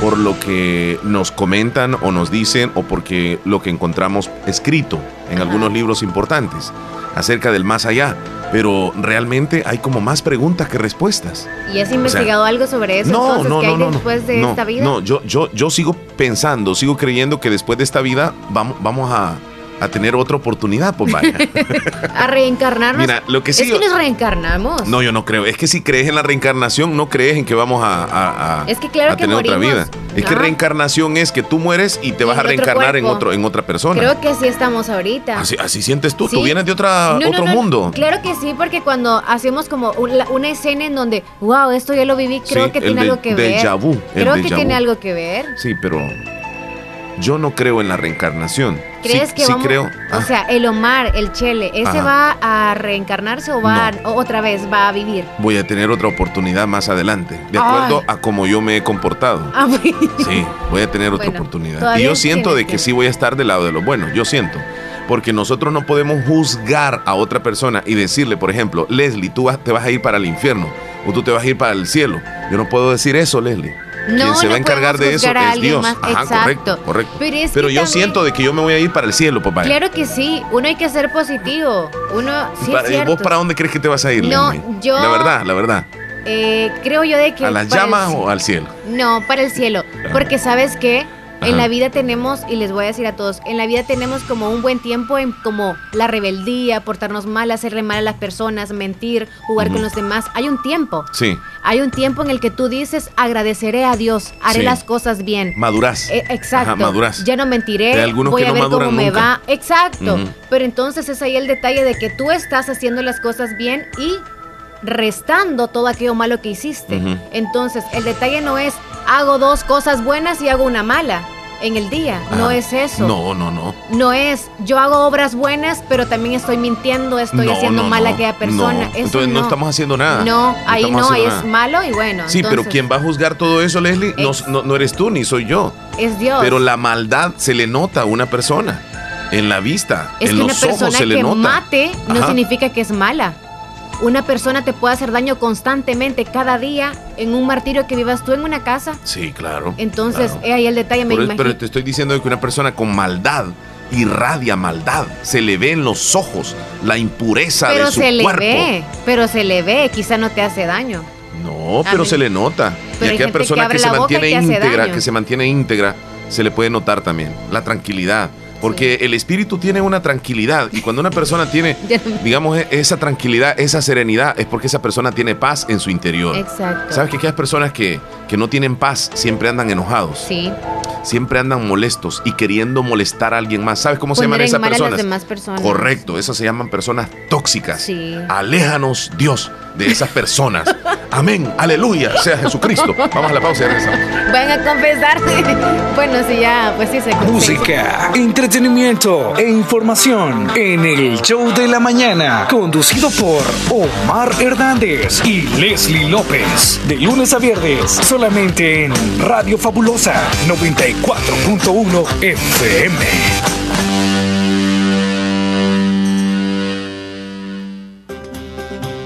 por lo que nos comentan o nos dicen o porque lo que encontramos escrito en algunos libros importantes acerca del más allá. Pero realmente hay como más preguntas que respuestas. ¿Y has investigado algo sobre eso? No, no, ¿qué hay después de esta vida? No, yo, yo, yo sigo pensando, sigo creyendo que después de esta vida vamos, vamos a, a tener otra oportunidad, pues vaya. a reencarnarnos. Mira, lo que sí. Es que nos reencarnamos. No, yo no creo. Es que si crees en la reencarnación, no crees en que vamos a, es que claro tener otra vida. Es que reencarnación es que tú mueres y te vas a reencarnar en otro en otra persona. Creo que así estamos ahorita. Así, así sientes tú. Tú vienes de otra, otro mundo. Claro que sí, porque cuando hacemos como una, escena en donde, wow, esto ya lo viví, creo que tiene algo que ver. creo que tiene algo que ver. Sí, pero yo no creo en la reencarnación. ¿Crees que vamos, creo? O sea, el Omar, el Chele, ¿ese va a reencarnarse o va otra vez va a vivir? Voy a tener otra oportunidad más adelante, de acuerdo a cómo yo me he comportado. Ah, sí, voy a tener otra oportunidad. Y yo siento de que, sí voy a estar del lado de lo bueno, yo siento. Porque nosotros no podemos juzgar a otra persona y decirle, por ejemplo, Leslie, tú te vas a ir para el infierno o tú te vas a ir para el cielo. Yo no puedo decir eso, Leslie. Quien se va a encargar de eso es Dios. Ajá, correcto, correcto. Pero, yo siento de que yo me voy a ir para el cielo, papá. Claro que sí, uno hay que ser positivo. Uno, sí ¿Vos para dónde crees que te vas a ir? No, yo. La verdad, la verdad. Eh, creo yo de que... ¿A las para el llamas o al cielo? No, para el cielo. Porque sabes que en la vida tenemos, y les voy a decir a todos, en la vida tenemos como un buen tiempo en como la rebeldía, portarnos mal, hacerle mal a las personas, mentir, jugar con los demás. Hay un tiempo. Sí. Hay un tiempo en el que tú dices, agradeceré a Dios, haré Sí. las cosas bien. Madurás. Eh, exacto. Ajá, madurás. Ya no mentiré, Hay algunos voy que a no ver cómo me va. Exacto. Pero entonces es ahí el detalle de que tú estás haciendo las cosas bien y restando todo aquello malo que hiciste. Entonces, el detalle no es hago dos cosas buenas y hago una mala en el día. No Ajá. es eso. No, no, no. No es yo hago obras buenas, pero también estoy mintiendo, estoy No, haciendo no, mal a aquella persona. Eso Entonces no. estamos haciendo nada. No, ahí no, ahí es malo y bueno. Sí, pero quien va a juzgar todo eso, Leslie, no, no, no eres tú ni soy yo. Es Dios. Pero la maldad se le nota a una persona. En la vista, Es en que una los ojos persona se le que nota. mate no Ajá. significa que es mala. Una persona te puede hacer daño constantemente cada día en un martirio que vivas tú en una casa. Sí, claro. Entonces, claro. eh, ahí el detalle me imagino. pero te estoy diciendo que una persona con maldad irradia maldad. Se le ve en los ojos la impureza Pero de su se le ve, pero se le ve, quizá no te hace daño. No, pero se le nota. Pero y aquella que persona que, abre se mantiene íntegra, que se mantiene íntegra, se le puede notar también la tranquilidad. Porque el espíritu tiene una tranquilidad y cuando una persona tiene, digamos, e- esa tranquilidad, esa serenidad, es porque esa persona tiene paz en su interior. Exacto. ¿Sabes que aquellas personas que, que no tienen paz siempre andan enojados? Sí. Siempre andan molestos y queriendo molestar a alguien más. ¿Sabes cómo se llaman esas a las personas? demás personas. Correcto, esas se llaman personas tóxicas. Sí. Aléjanos, Dios, de esas personas. Amén, aleluya, sea Jesucristo. Vamos a la pausa y regresamos. Van a confesarse. bueno, sí, ya, pues sí se Música, entretenimiento e información en el show de la mañana, conducido por Omar Hernández y Leslie López. De lunes a viernes, solamente en Radio Fabulosa 94.1 FM.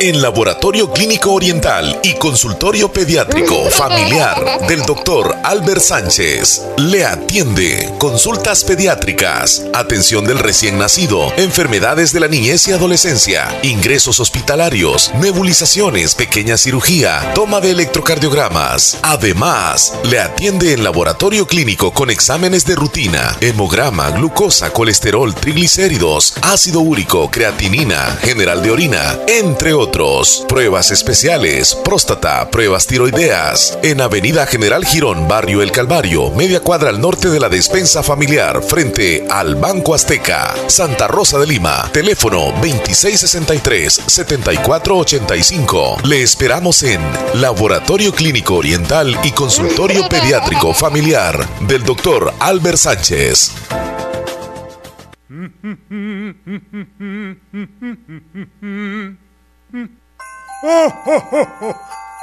En Laboratorio Clínico Oriental y Consultorio Pediátrico Familiar del Dr. Albert Sánchez le atiende consultas pediátricas, atención del recién nacido, enfermedades de la niñez y adolescencia, ingresos hospitalarios, nebulizaciones, pequeña cirugía, toma de electrocardiogramas. Además, le atiende en laboratorio clínico con exámenes de rutina, hemograma, glucosa, colesterol, triglicéridos, ácido úrico, creatinina, general de orina, entre otros. Pruebas especiales, próstata, pruebas tiroideas. En Avenida General Girón, Barrio El Calvario, media cuadra al norte de la despensa familiar, frente al Banco Azteca. Santa Rosa de Lima, teléfono 2663-7485. Le esperamos en Laboratorio Clínico Oriental y Consultorio Pediátrico Familiar del Dr. Albert Sánchez.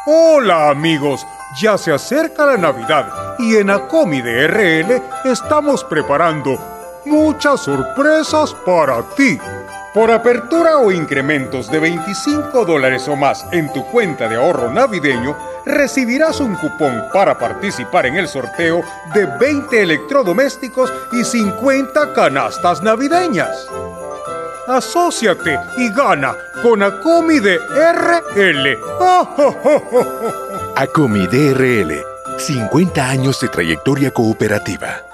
Hola amigos, ya se acerca la Navidad y en Acomi de RL estamos preparando muchas sorpresas para ti. Por apertura o incrementos de 25 dólares o más en tu cuenta de ahorro navideño, recibirás un cupón para participar en el sorteo de 20 electrodomésticos y 50 canastas navideñas. Asociate y gana con Acomi de RL. Acomi DRL, 50 años de trayectoria cooperativa.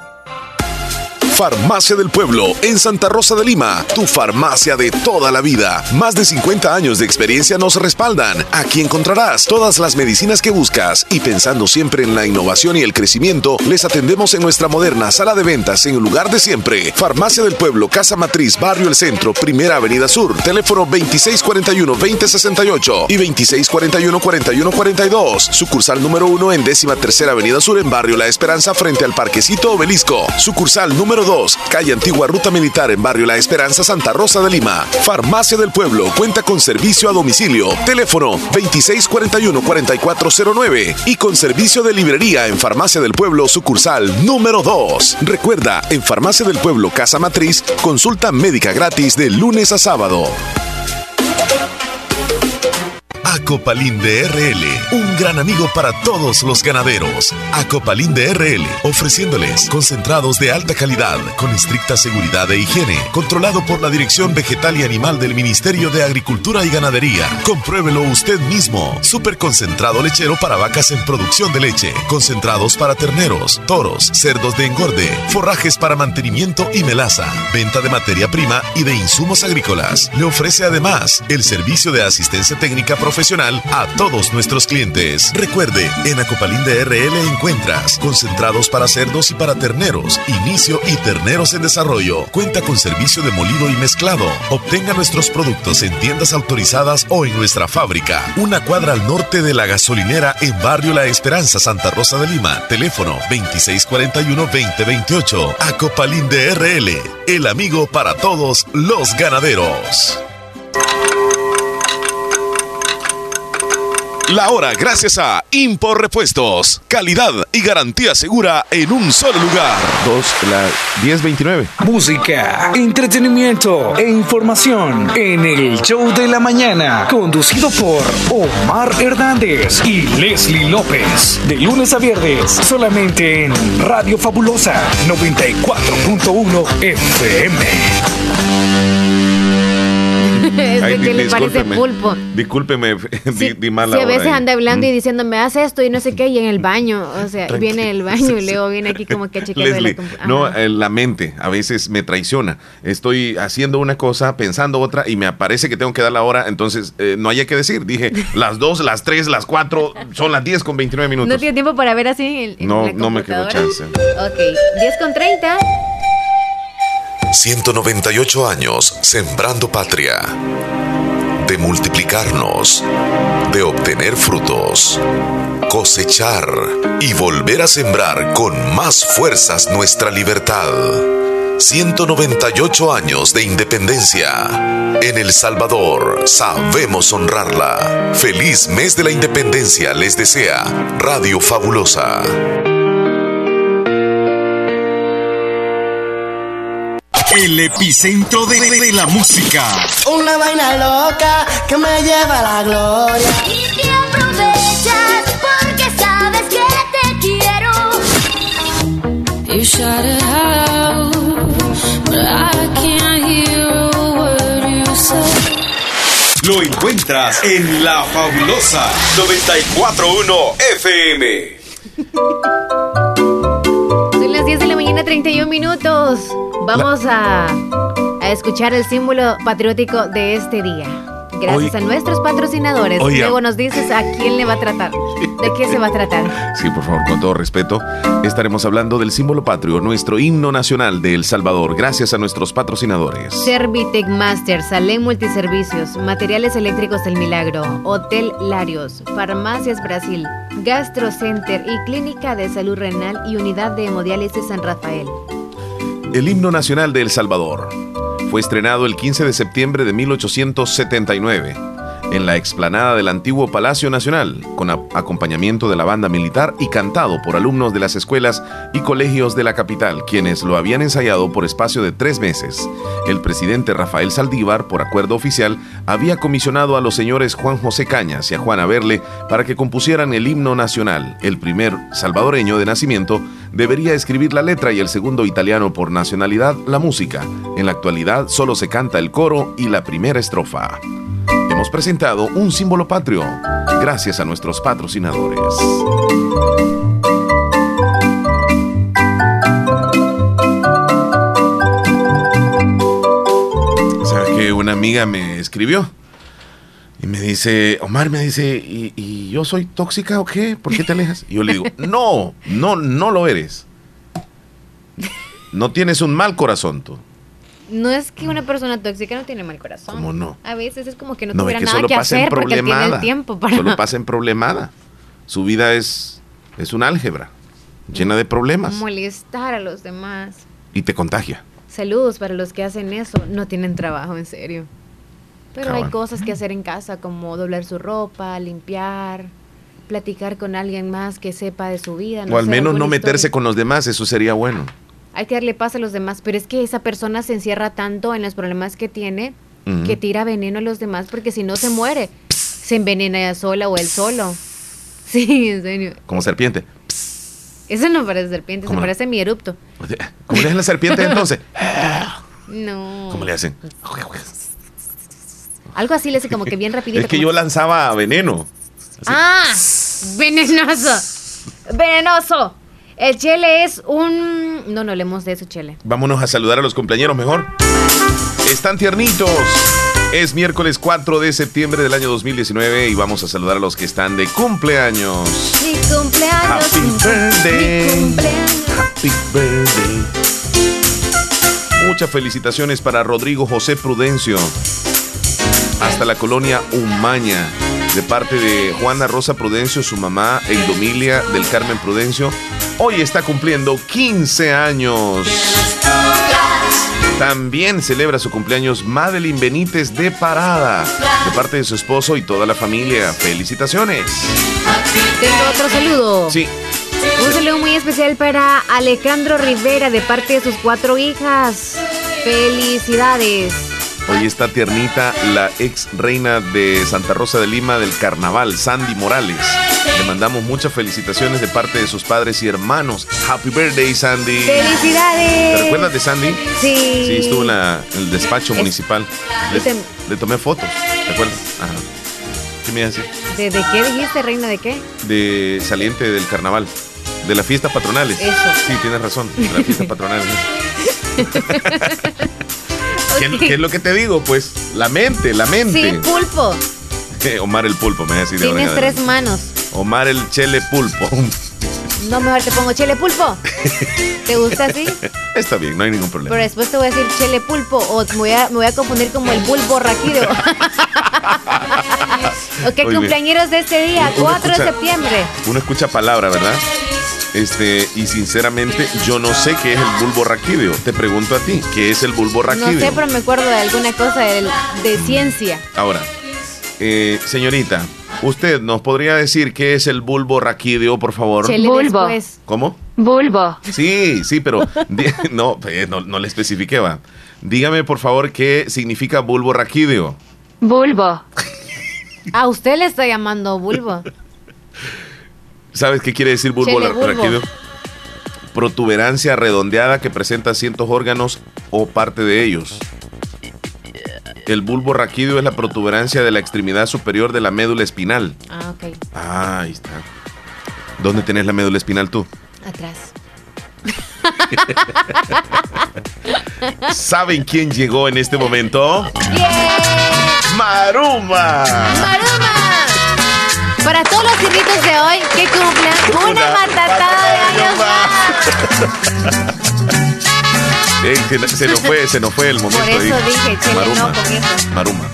Farmacia del Pueblo en Santa Rosa de Lima, tu farmacia de toda la vida. Más de 50 años de experiencia nos respaldan. Aquí encontrarás todas las medicinas que buscas y pensando siempre en la innovación y el crecimiento, les atendemos en nuestra moderna sala de ventas en el lugar de siempre. Farmacia del Pueblo, Casa Matriz, Barrio El Centro, Primera Avenida Sur, teléfono 2641-2068 y 2641-4142. Sucursal número 1 en décima tercera Avenida Sur en Barrio La Esperanza frente al Parquecito Obelisco. Sucursal número 2, calle Antigua Ruta Militar en Barrio La Esperanza, Santa Rosa de Lima. Farmacia del Pueblo cuenta con servicio a domicilio. Teléfono 2641-4409 y con servicio de librería en Farmacia del Pueblo, sucursal número 2. Recuerda, en Farmacia del Pueblo, Casa Matriz, consulta médica gratis de lunes a sábado. Acopalín de RL, un gran amigo para todos los ganaderos. Acopalín de RL, ofreciéndoles concentrados de alta calidad, con estricta seguridad e higiene, controlado por la Dirección Vegetal y Animal del Ministerio de Agricultura y Ganadería. Compruébelo usted mismo. Super concentrado lechero para vacas en producción de leche, concentrados para terneros, toros, cerdos de engorde, forrajes para mantenimiento y melaza, venta de materia prima y de insumos agrícolas. Le ofrece además el servicio de asistencia técnica profesional a todos nuestros clientes. Recuerde, en Acopalín de RL encuentras concentrados para cerdos y para terneros, inicio y terneros en desarrollo. Cuenta con servicio de molido y mezclado. Obtenga nuestros productos en tiendas autorizadas o en nuestra fábrica. Una cuadra al norte de la gasolinera en Barrio La Esperanza, Santa Rosa de Lima. Teléfono 2641-2028. Acopalín de RL, el amigo para todos los ganaderos. La hora gracias a Impor Repuestos. Calidad y garantía segura en un solo lugar. Dos, la 1029. Música, entretenimiento e información en el show de la mañana. Conducido por Omar Hernández y Leslie López. De lunes a viernes, solamente en Radio Fabulosa 94.1 FM. es de que le parece pulpo. Discúlpeme, di, di mal Si a veces anda hablando y diciendo, me hace esto y no sé qué, y en el baño, o sea, viene el baño y luego viene aquí como que a chequear la No, eh, la mente a veces me traiciona. Estoy haciendo una cosa, pensando otra, y me aparece que tengo que dar la hora, entonces eh, no hay que decir. Dije, las dos, las tres, las cuatro, son las 10 con 29 minutos. ¿No tiene tiempo para ver así? En, no, no me quedo chance. Ok, 10 con 30. 198 años sembrando patria. De multiplicarnos, de obtener frutos, cosechar y volver a sembrar con más fuerzas nuestra libertad. 198 años de independencia. En El Salvador sabemos honrarla. Feliz mes de la independencia les desea Radio Fabulosa. El epicentro de, de, la música. Una vaina loca que me lleva a la gloria. Y te aprovechas porque sabes que te quiero. You shout it out, but I can't hear a word you say. Lo encuentras en La Fabulosa 941 FM. Son las 10 de la mañana, 31 minutos. Vamos a, a, escuchar el símbolo patriótico de este día. Gracias a nuestros patrocinadores. Luego nos dices a quién le va a tratar. ¿De qué se va a tratar? Sí, por favor, con todo respeto. Estaremos hablando del símbolo patrio, nuestro himno nacional de El Salvador. Gracias a nuestros patrocinadores. Servitec Master, Salén Multiservicios, Materiales Eléctricos del Milagro, Hotel Larios, Farmacias Brasil, Gastro Center y Clínica de Salud Renal y Unidad de Hemodiálisis San Rafael. El himno nacional de El Salvador fue estrenado el 15 de septiembre de 1879 en la explanada del antiguo Palacio Nacional, con acompañamiento de la banda militar y cantado por alumnos de las escuelas y colegios de la capital, quienes lo habían ensayado por espacio de tres meses. El presidente Rafael Saldívar, por acuerdo oficial, había comisionado a los señores Juan José Cañas y a Juana Berle para que compusieran el himno nacional. El primer salvadoreño de nacimiento debería escribir la letra y el segundo italiano por nacionalidad la música. En la actualidad solo se canta el coro y la primera estrofa Hemos presentado un símbolo patrio gracias a nuestros patrocinadores. ¿Sabes que una amiga me escribió? Y me dice, Omar me dice, ¿y, y yo soy tóxica o qué? ¿Por qué te alejas? Y yo le digo, no, no, no lo eres. No tienes un mal corazón tú. No es que una persona tóxica no tiene mal corazón. ¿Cómo no? A veces es como que no, No, es tuviera que nada solo que pasa en hacer porque tiene el tiempo para... Solo pasa en problemada. Su vida es, es un álgebra llena de problemas molestar a los demás. y te contagia. Saludos para los que hacen eso. No tienen trabajo, en serio. Pero hay cosas que hacer en casa, como doblar su ropa, limpiar, platicar con alguien más que sepa de su vida. o al menos no meterse con los demás, eso sería bueno. Hay que darle paz a los demás, pero es que esa persona se encierra tanto en los problemas que tiene que tira veneno a los demás porque si no se muere, se envenena ella sola o él solo. Sí, en serio. Como serpiente. Eso no parece serpiente, se ¿Cómo no? parece mi erupto. ¿Cómo le hacen la serpiente entonces? No. ¿Cómo le hacen? Algo así le hace como que bien rapidito. Es que yo lanzaba veneno. Ah, venenoso. Venenoso. El chele es un... No, no hablemos de eso, chele. Vámonos a saludar a los compañeros mejor. Están tiernitos. Es miércoles 4 de septiembre del año 2019 y vamos a saludar a los que están de cumpleaños. Mi cumpleaños. Happy mi birthday. cumpleaños. Happy birthday. Muchas felicitaciones para Rodrigo José Prudencio. Hasta la colonia Umaña. De parte de Juana Rosa Prudencio, su mamá e Indomilia del Carmen Prudencio. Hoy está cumpliendo 15 años. También celebra su cumpleaños Madeline Benítez de Parada. De parte de su esposo y toda la familia. Felicitaciones. Tengo otro saludo. Sí. Un saludo muy especial para Alejandro Rivera de parte de sus cuatro hijas. Felicidades. Hoy está tiernita la ex reina de Santa Rosa de Lima del carnaval, Sandy Morales. Le mandamos muchas felicitaciones de parte de sus padres y hermanos. Happy birthday, Sandy. ¡Felicidades! ¿Te recuerdas de Sandy? Sí. Sí, estuvo en, la- en el despacho Es- municipal. Le, y te- le tomé fotos, ¿te acuerdas? Ajá. ¿Qué me iba a decir? ¿De, de qué dijiste, reina? ¿De qué? De saliente del carnaval. De las fiestas patronales. Eso. Sí, tienes razón. De las fiestas patronales. ¿Qué, qué es lo que te digo? Pues la mente, la mente. Sí, pulpo. Omar el pulpo, me voy a decir de ahora en Tienes tres adelante. manos. Omar el chele pulpo. No, mejor te pongo chele pulpo. ¿Te gusta así? Está bien, no hay ningún problema. Pero después te voy a decir chele pulpo o me voy a, me voy a confundir como el pulpo raquido. ok, Muy bien. cumpleañeros de este día, Uno 4 de septiembre. Uno escucha palabra, ¿verdad? Este, y sinceramente, yo no sé qué es el bulbo raquídeo. Te pregunto a ti, ¿qué es el bulbo No raquídeo? sé, pero me acuerdo de alguna cosa de, ciencia. Ahora, eh, señorita, ¿usted nos podría decir qué es el bulbo raquídeo, por favor? Chele después. ¿Cómo? Bulbo. Sí, sí, pero no, eh, no, no le especifiqué, va. Dígame, por favor, qué significa bulbo raquídeo. Bulbo. A usted le está llamando bulbo. ¿Sabes qué quiere decir bulbo, raquídeo? Protuberancia redondeada que presenta ciertos órganos o parte de ellos. El bulbo raquídeo es la protuberancia de la extremidad superior de la médula espinal. Ah, ok. Ah, ahí está. ¿Dónde tenés la médula espinal tú? Atrás. ¿Saben quién llegó en este momento? Maruma. ¡Maruma! Para todos los cirritos de hoy que cumplan una matatada de años más. Ey, se, se nos fue, se nos fue el momento. Por eso dije, Maruma. no con eso. Maruma.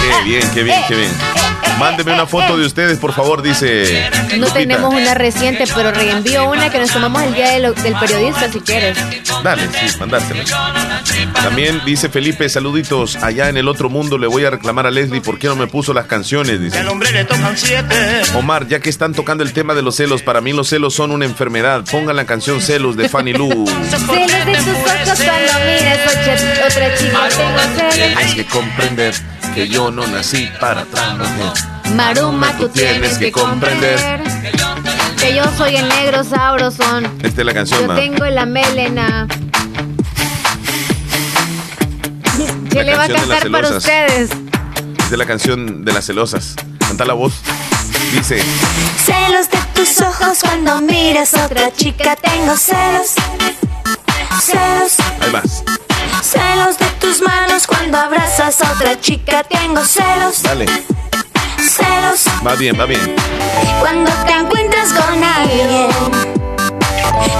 Qué bien, qué bien, qué bien. Mándeme una foto de ustedes, por favor, dice. No Lupita. tenemos una reciente, pero reenvío una que nos tomamos el día de lo- del periodista si quieres. Dale, sí, mandársela. También dice Felipe, saluditos. Allá en el otro mundo le voy a reclamar a Leslie por qué no me puso las canciones. Dice. Al hombre le tocan siete. Omar, ya que están tocando el tema de los celos, para mí los celos son una enfermedad. Pongan la canción Celos de Fanny Lu. Celos de tus ojos cuando otra- otra chica. Tengo celos. Tienes que comprender que yo no nací para otra mujer. Maruma, tú tienes que comprender que yo soy el negro sabrosón. Esta es la canción, Yo ma. tengo la melena. ¿Qué le va a de cantar para ustedes? Es de la canción de las celosas. Canta la voz. Dice, Celos de tus ojos cuando miras a otra chica. Tengo celos. Celos. ahí vas. Celos de tus manos cuando abrazas a otra chica. Tengo celos, Dale. celos. Va bien, va bien. Cuando te encuentras con alguien.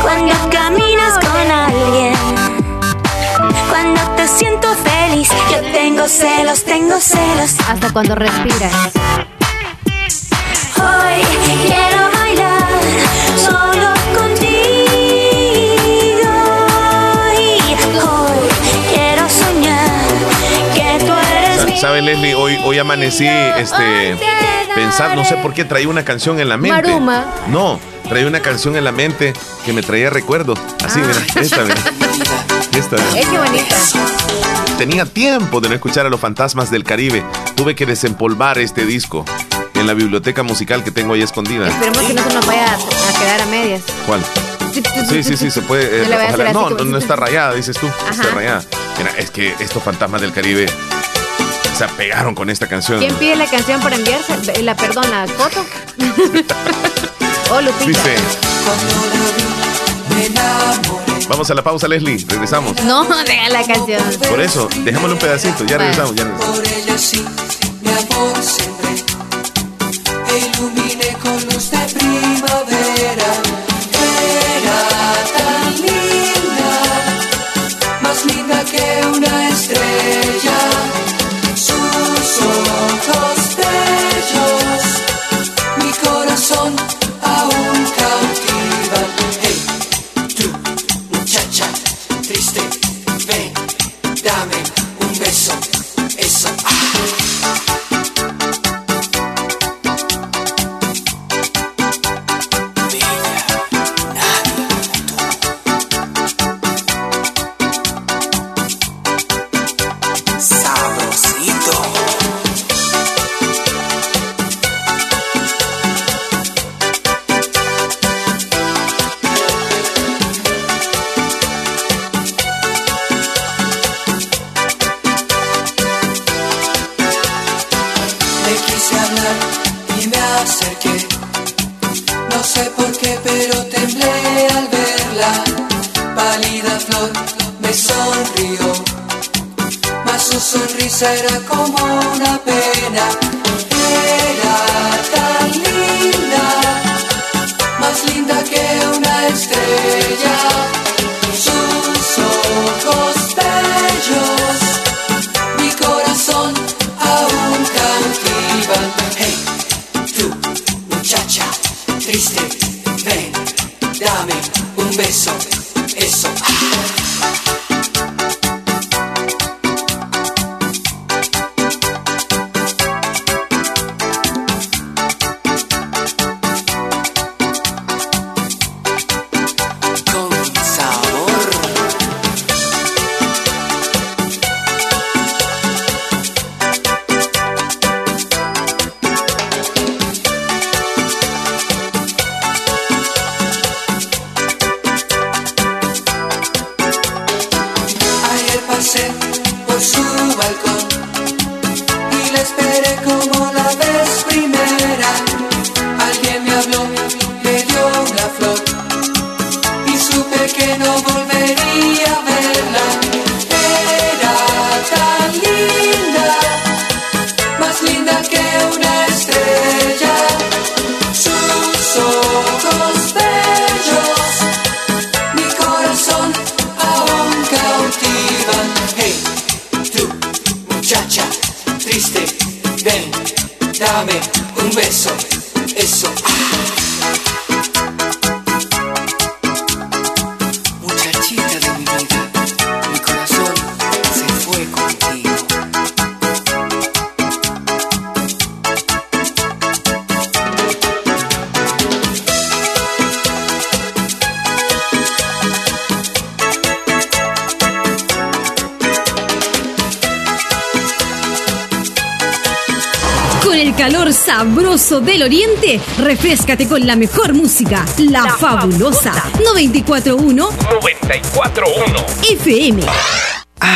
Cuando caminas con alguien. Cuando te siento feliz. Yo tengo celos, tengo celos. Hasta cuando respiras. Hoy ¿Sabes, Leslie? Hoy, hoy amanecí este, pensando, no sé por qué traía una canción en la mente. Maruma. No, traía una canción en la mente que me traía recuerdos. Así, mira, esta, mira. Esta, mira. Es que bonita. Tenía tiempo de no escuchar a los fantasmas del Caribe. Tuve que desempolvar este disco en la biblioteca musical que tengo ahí escondida. Esperemos que no se nos vaya a, quedar a medias. ¿Cuál? Sí, sí, sí, se puede. eh, No no, no, no está rayada, dices tú. Ajá. Está rayada. Mira, es que estos fantasmas del Caribe se apegaron con esta canción. ¿Quién pide la canción para enviarse? La, perdón, la foto. oh, Lupita. Dice. Vamos a la pausa, Leslie. Regresamos. No, deja la canción. Por eso, dejémosle un pedacito. Ya Vale. regresamos. Ya regresamos. Por ella sí, mi amor sembré. E iluminé con luz de primavera. Era tan linda, más linda que una estrella. Corazón del oriente, refrescate con la mejor música, La, Fabulosa 941 941 FM.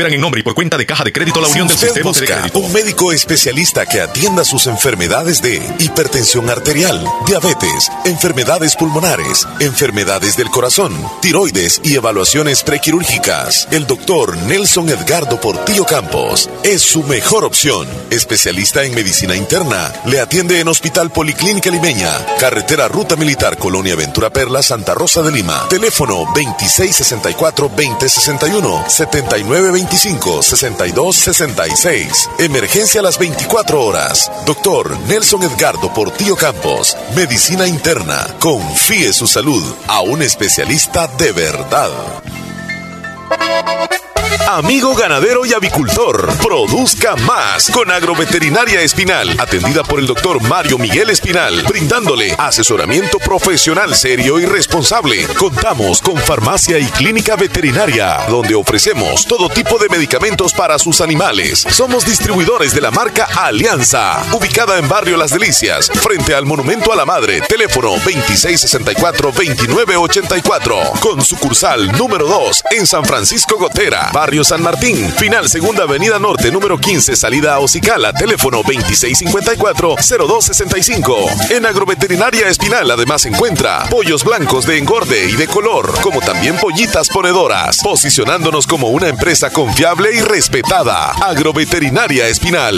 operan en nombre y por cuenta de Caja de Crédito La Unión del usted Sistema de busca Crédito. un médico especialista que atienda sus enfermedades de hipertensión arterial, diabetes, enfermedades pulmonares, enfermedades del corazón, tiroides y evaluaciones prequirúrgicas. El doctor Nelson Edgardo Portillo Campos es su mejor opción. Especialista en medicina interna, le atiende en Hospital Policlínica Limeña, Carretera Ruta Militar Colonia Ventura Perla, Santa Rosa de Lima. Teléfono 2664-2061, 7925-6266. Emergencia a las 24 horas. Doctor Nelson Edgardo Portillo Campos. Medicina interna. Confíe su salud a un especialista de verdad. Amigo ganadero y avicultor, produzca más con Agroveterinaria Espinal, atendida por el doctor Mario Miguel Espinal, brindándole asesoramiento profesional serio y responsable. Contamos con farmacia y clínica veterinaria, donde ofrecemos todo tipo de medicamentos para sus animales. Somos distribuidores de la marca Alianza, ubicada en Barrio Las Delicias, frente al Monumento a la Madre, teléfono 2664-2984, con sucursal número 2 en San Francisco Gotera, Barrio San Martín, final Segunda Avenida Norte, número 15, salida a Ocicala, teléfono 2654-0265. En Agroveterinaria Espinal además encuentra pollos blancos de engorde y de color, como también pollitas ponedoras, posicionándonos como una empresa confiable y respetada. Agroveterinaria Espinal.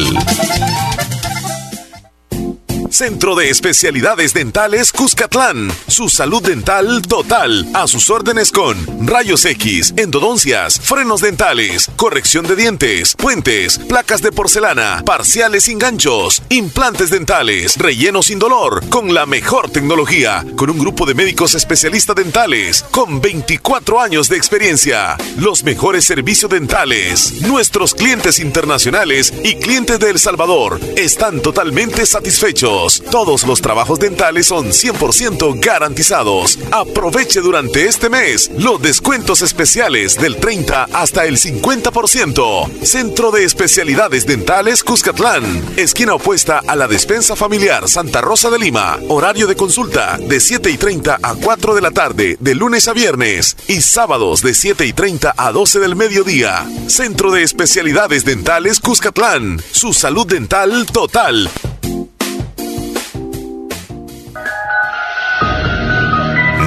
Centro de Especialidades Dentales Cuscatlán. Su salud dental total. A sus órdenes con rayos X, endodoncias, frenos dentales, corrección de dientes, puentes, placas de porcelana, parciales sin ganchos, implantes dentales, relleno sin dolor, con la mejor tecnología, con un grupo de médicos especialistas dentales, con 24 años de experiencia. Los mejores servicios dentales. Nuestros clientes internacionales y clientes de El Salvador están totalmente satisfechos. Todos los trabajos dentales son 100% garantizados. Aproveche durante este mes los descuentos especiales del 30 hasta el 50%. Centro de Especialidades Dentales Cuscatlán. Esquina opuesta a la despensa familiar Santa Rosa de Lima. Horario de consulta de 7 y 30 a 4 de la tarde, de lunes a viernes. Y sábados de 7 y 30 a 12 del mediodía. Centro de Especialidades Dentales Cuscatlán. Su salud dental total.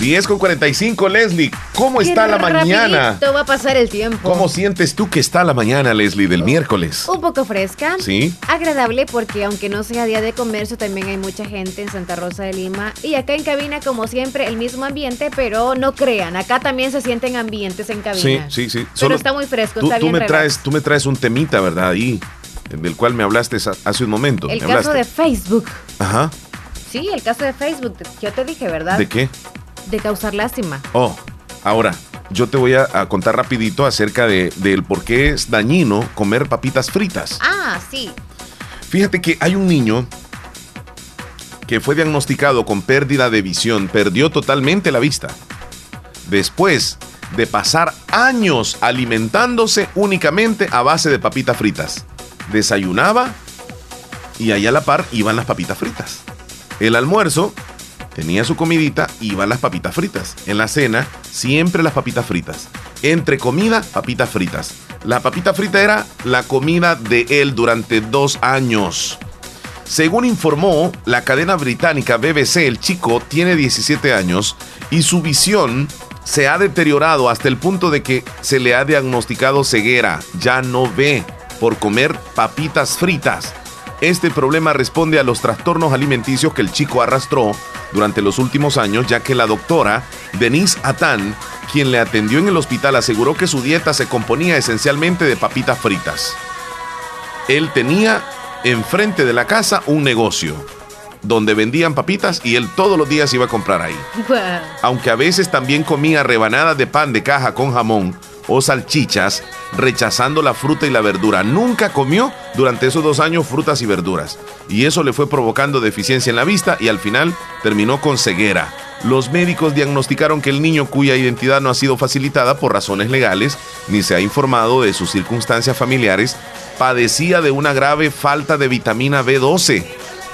10 con 45, Leslie. ¿Cómo está la mañana? Va a pasar el tiempo. ¿Cómo sientes tú que está la mañana, Leslie, del miércoles? Un poco fresca. Sí. Agradable porque aunque no sea día de comercio, también hay mucha gente en Santa Rosa de Lima. Y acá en cabina, como siempre, el mismo ambiente, pero no crean, acá también se sienten ambientes en Sí, cabina. sí, sí. Pero está muy fresco, tú, está tú me relax. traes, tú me traes un temita, ¿verdad? Ahí, del cual me hablaste hace un momento. El me caso de. Facebook. Ajá. Sí, el caso de Facebook. Yo te dije, ¿verdad? ¿De qué? De causar lástima. Oh, ahora, yo te voy a, a contar rapidito acerca de, del por qué es dañino comer papitas fritas. Ah, sí. Fíjate que hay un niño que fue diagnosticado con pérdida de visión, perdió totalmente la vista. Después de pasar años alimentándose únicamente a base de papitas fritas. Desayunaba y allá a la par iban las papitas fritas. El almuerzo tenía su comidita, iban las papitas fritas. En la cena, siempre las papitas fritas. Entre comida, papitas fritas. La papita frita era la comida de él durante dos años. Según informó la cadena británica BBC, el chico tiene 17 años y su visión se ha deteriorado hasta el punto de que se le ha diagnosticado ceguera. Ya no ve por comer papitas fritas. Este problema responde a los trastornos alimenticios que el chico arrastró durante los últimos años, ya que la doctora Denise Atán, quien le atendió en el hospital, aseguró que su dieta se componía esencialmente de papitas fritas. Él tenía enfrente de la casa un negocio donde vendían papitas y él todos los días iba a comprar ahí. Aunque a veces también comía rebanadas de pan de caja con jamón o salchichas, rechazando la fruta y la verdura. Nunca comió durante esos dos años frutas y verduras. Y eso le fue provocando deficiencia en la vista y al final terminó con ceguera. Los médicos diagnosticaron que el niño cuya identidad no ha sido facilitada por razones legales, ni se ha informado de sus circunstancias familiares, padecía de una grave falta de vitamina B12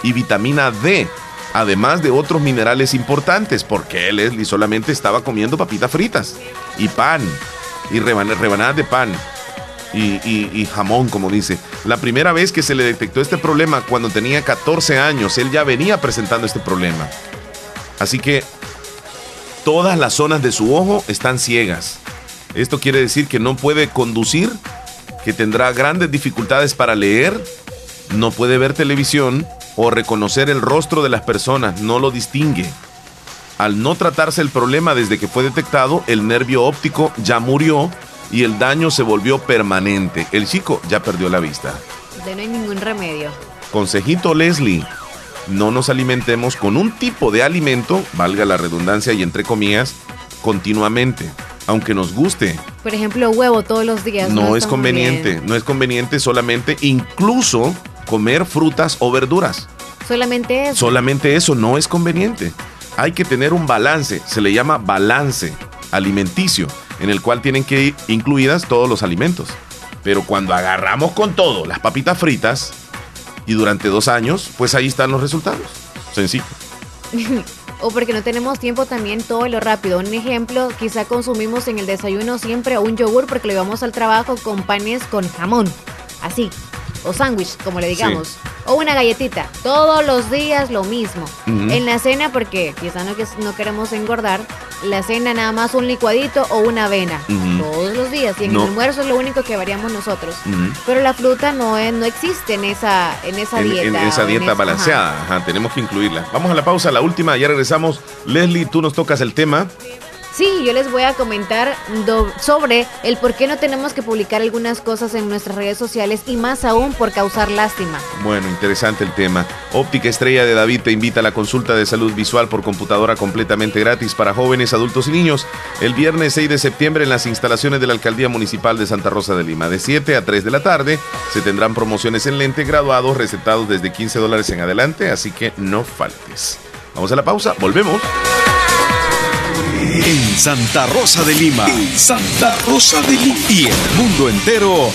y vitamina D, además de otros minerales importantes, porque Leslie solamente estaba comiendo papitas fritas y pan y reban- rebanadas de pan y jamón, como dice. La primera vez que se le detectó este problema cuando tenía 14 años, él ya venía presentando este problema. Así que todas las zonas de su ojo están ciegas. Esto quiere decir que no puede conducir, que tendrá grandes dificultades para leer, no puede ver televisión o reconocer el rostro de las personas, no lo distingue. Al no tratarse el problema desde que fue detectado, el nervio óptico ya murió y el daño se volvió permanente. El chico ya perdió la vista. De no hay ningún remedio. Consejito Leslie, no nos alimentemos con un tipo de alimento, valga la redundancia y entre comillas, continuamente, aunque nos guste. Por ejemplo, huevo todos los días. No es está muy conveniente, no es conveniente solamente incluso comer frutas o verduras. Solamente eso. Solamente eso no es conveniente. Hay que tener un balance, se le llama balance alimenticio, en el cual tienen que ir incluidas todos los alimentos. Pero cuando agarramos con todo las papitas fritas y durante dos años, pues ahí están los resultados. Sencillo. o porque no tenemos tiempo también todo lo rápido. Un ejemplo, quizá consumimos en el desayuno siempre un yogur porque lo llevamos al trabajo con panes con jamón. Así. O sándwich, como le digamos. O una galletita. Todos los días lo mismo. En la cena, porque quizá no, que- no queremos engordar, la cena nada más un licuadito o una avena. Todos los días. Y en No. el almuerzo es lo único que variamos nosotros. Pero la fruta no, es, no existe en esa, en esa En, dieta. en esa en dieta esa- balanceada, ajá, tenemos que incluirla. Vamos a la pausa, la última, ya regresamos. Leslie, tú nos tocas el tema. Sí, yo les voy a comentar sobre el por qué no tenemos que publicar algunas cosas en nuestras redes sociales y más aún por causar lástima. Bueno, interesante el tema. Óptica Estrella de David te invita a la consulta de salud visual por computadora completamente gratis para jóvenes, adultos y niños el viernes 6 de septiembre en las instalaciones de la Alcaldía Municipal de Santa Rosa de Lima. De 7 a 3 de la tarde se tendrán promociones en lente graduados recetados desde 15 dólares en adelante, así que no faltes. Vamos a la pausa, volvemos. En Santa Rosa de Lima. Santa Rosa de Lima. Y el mundo entero.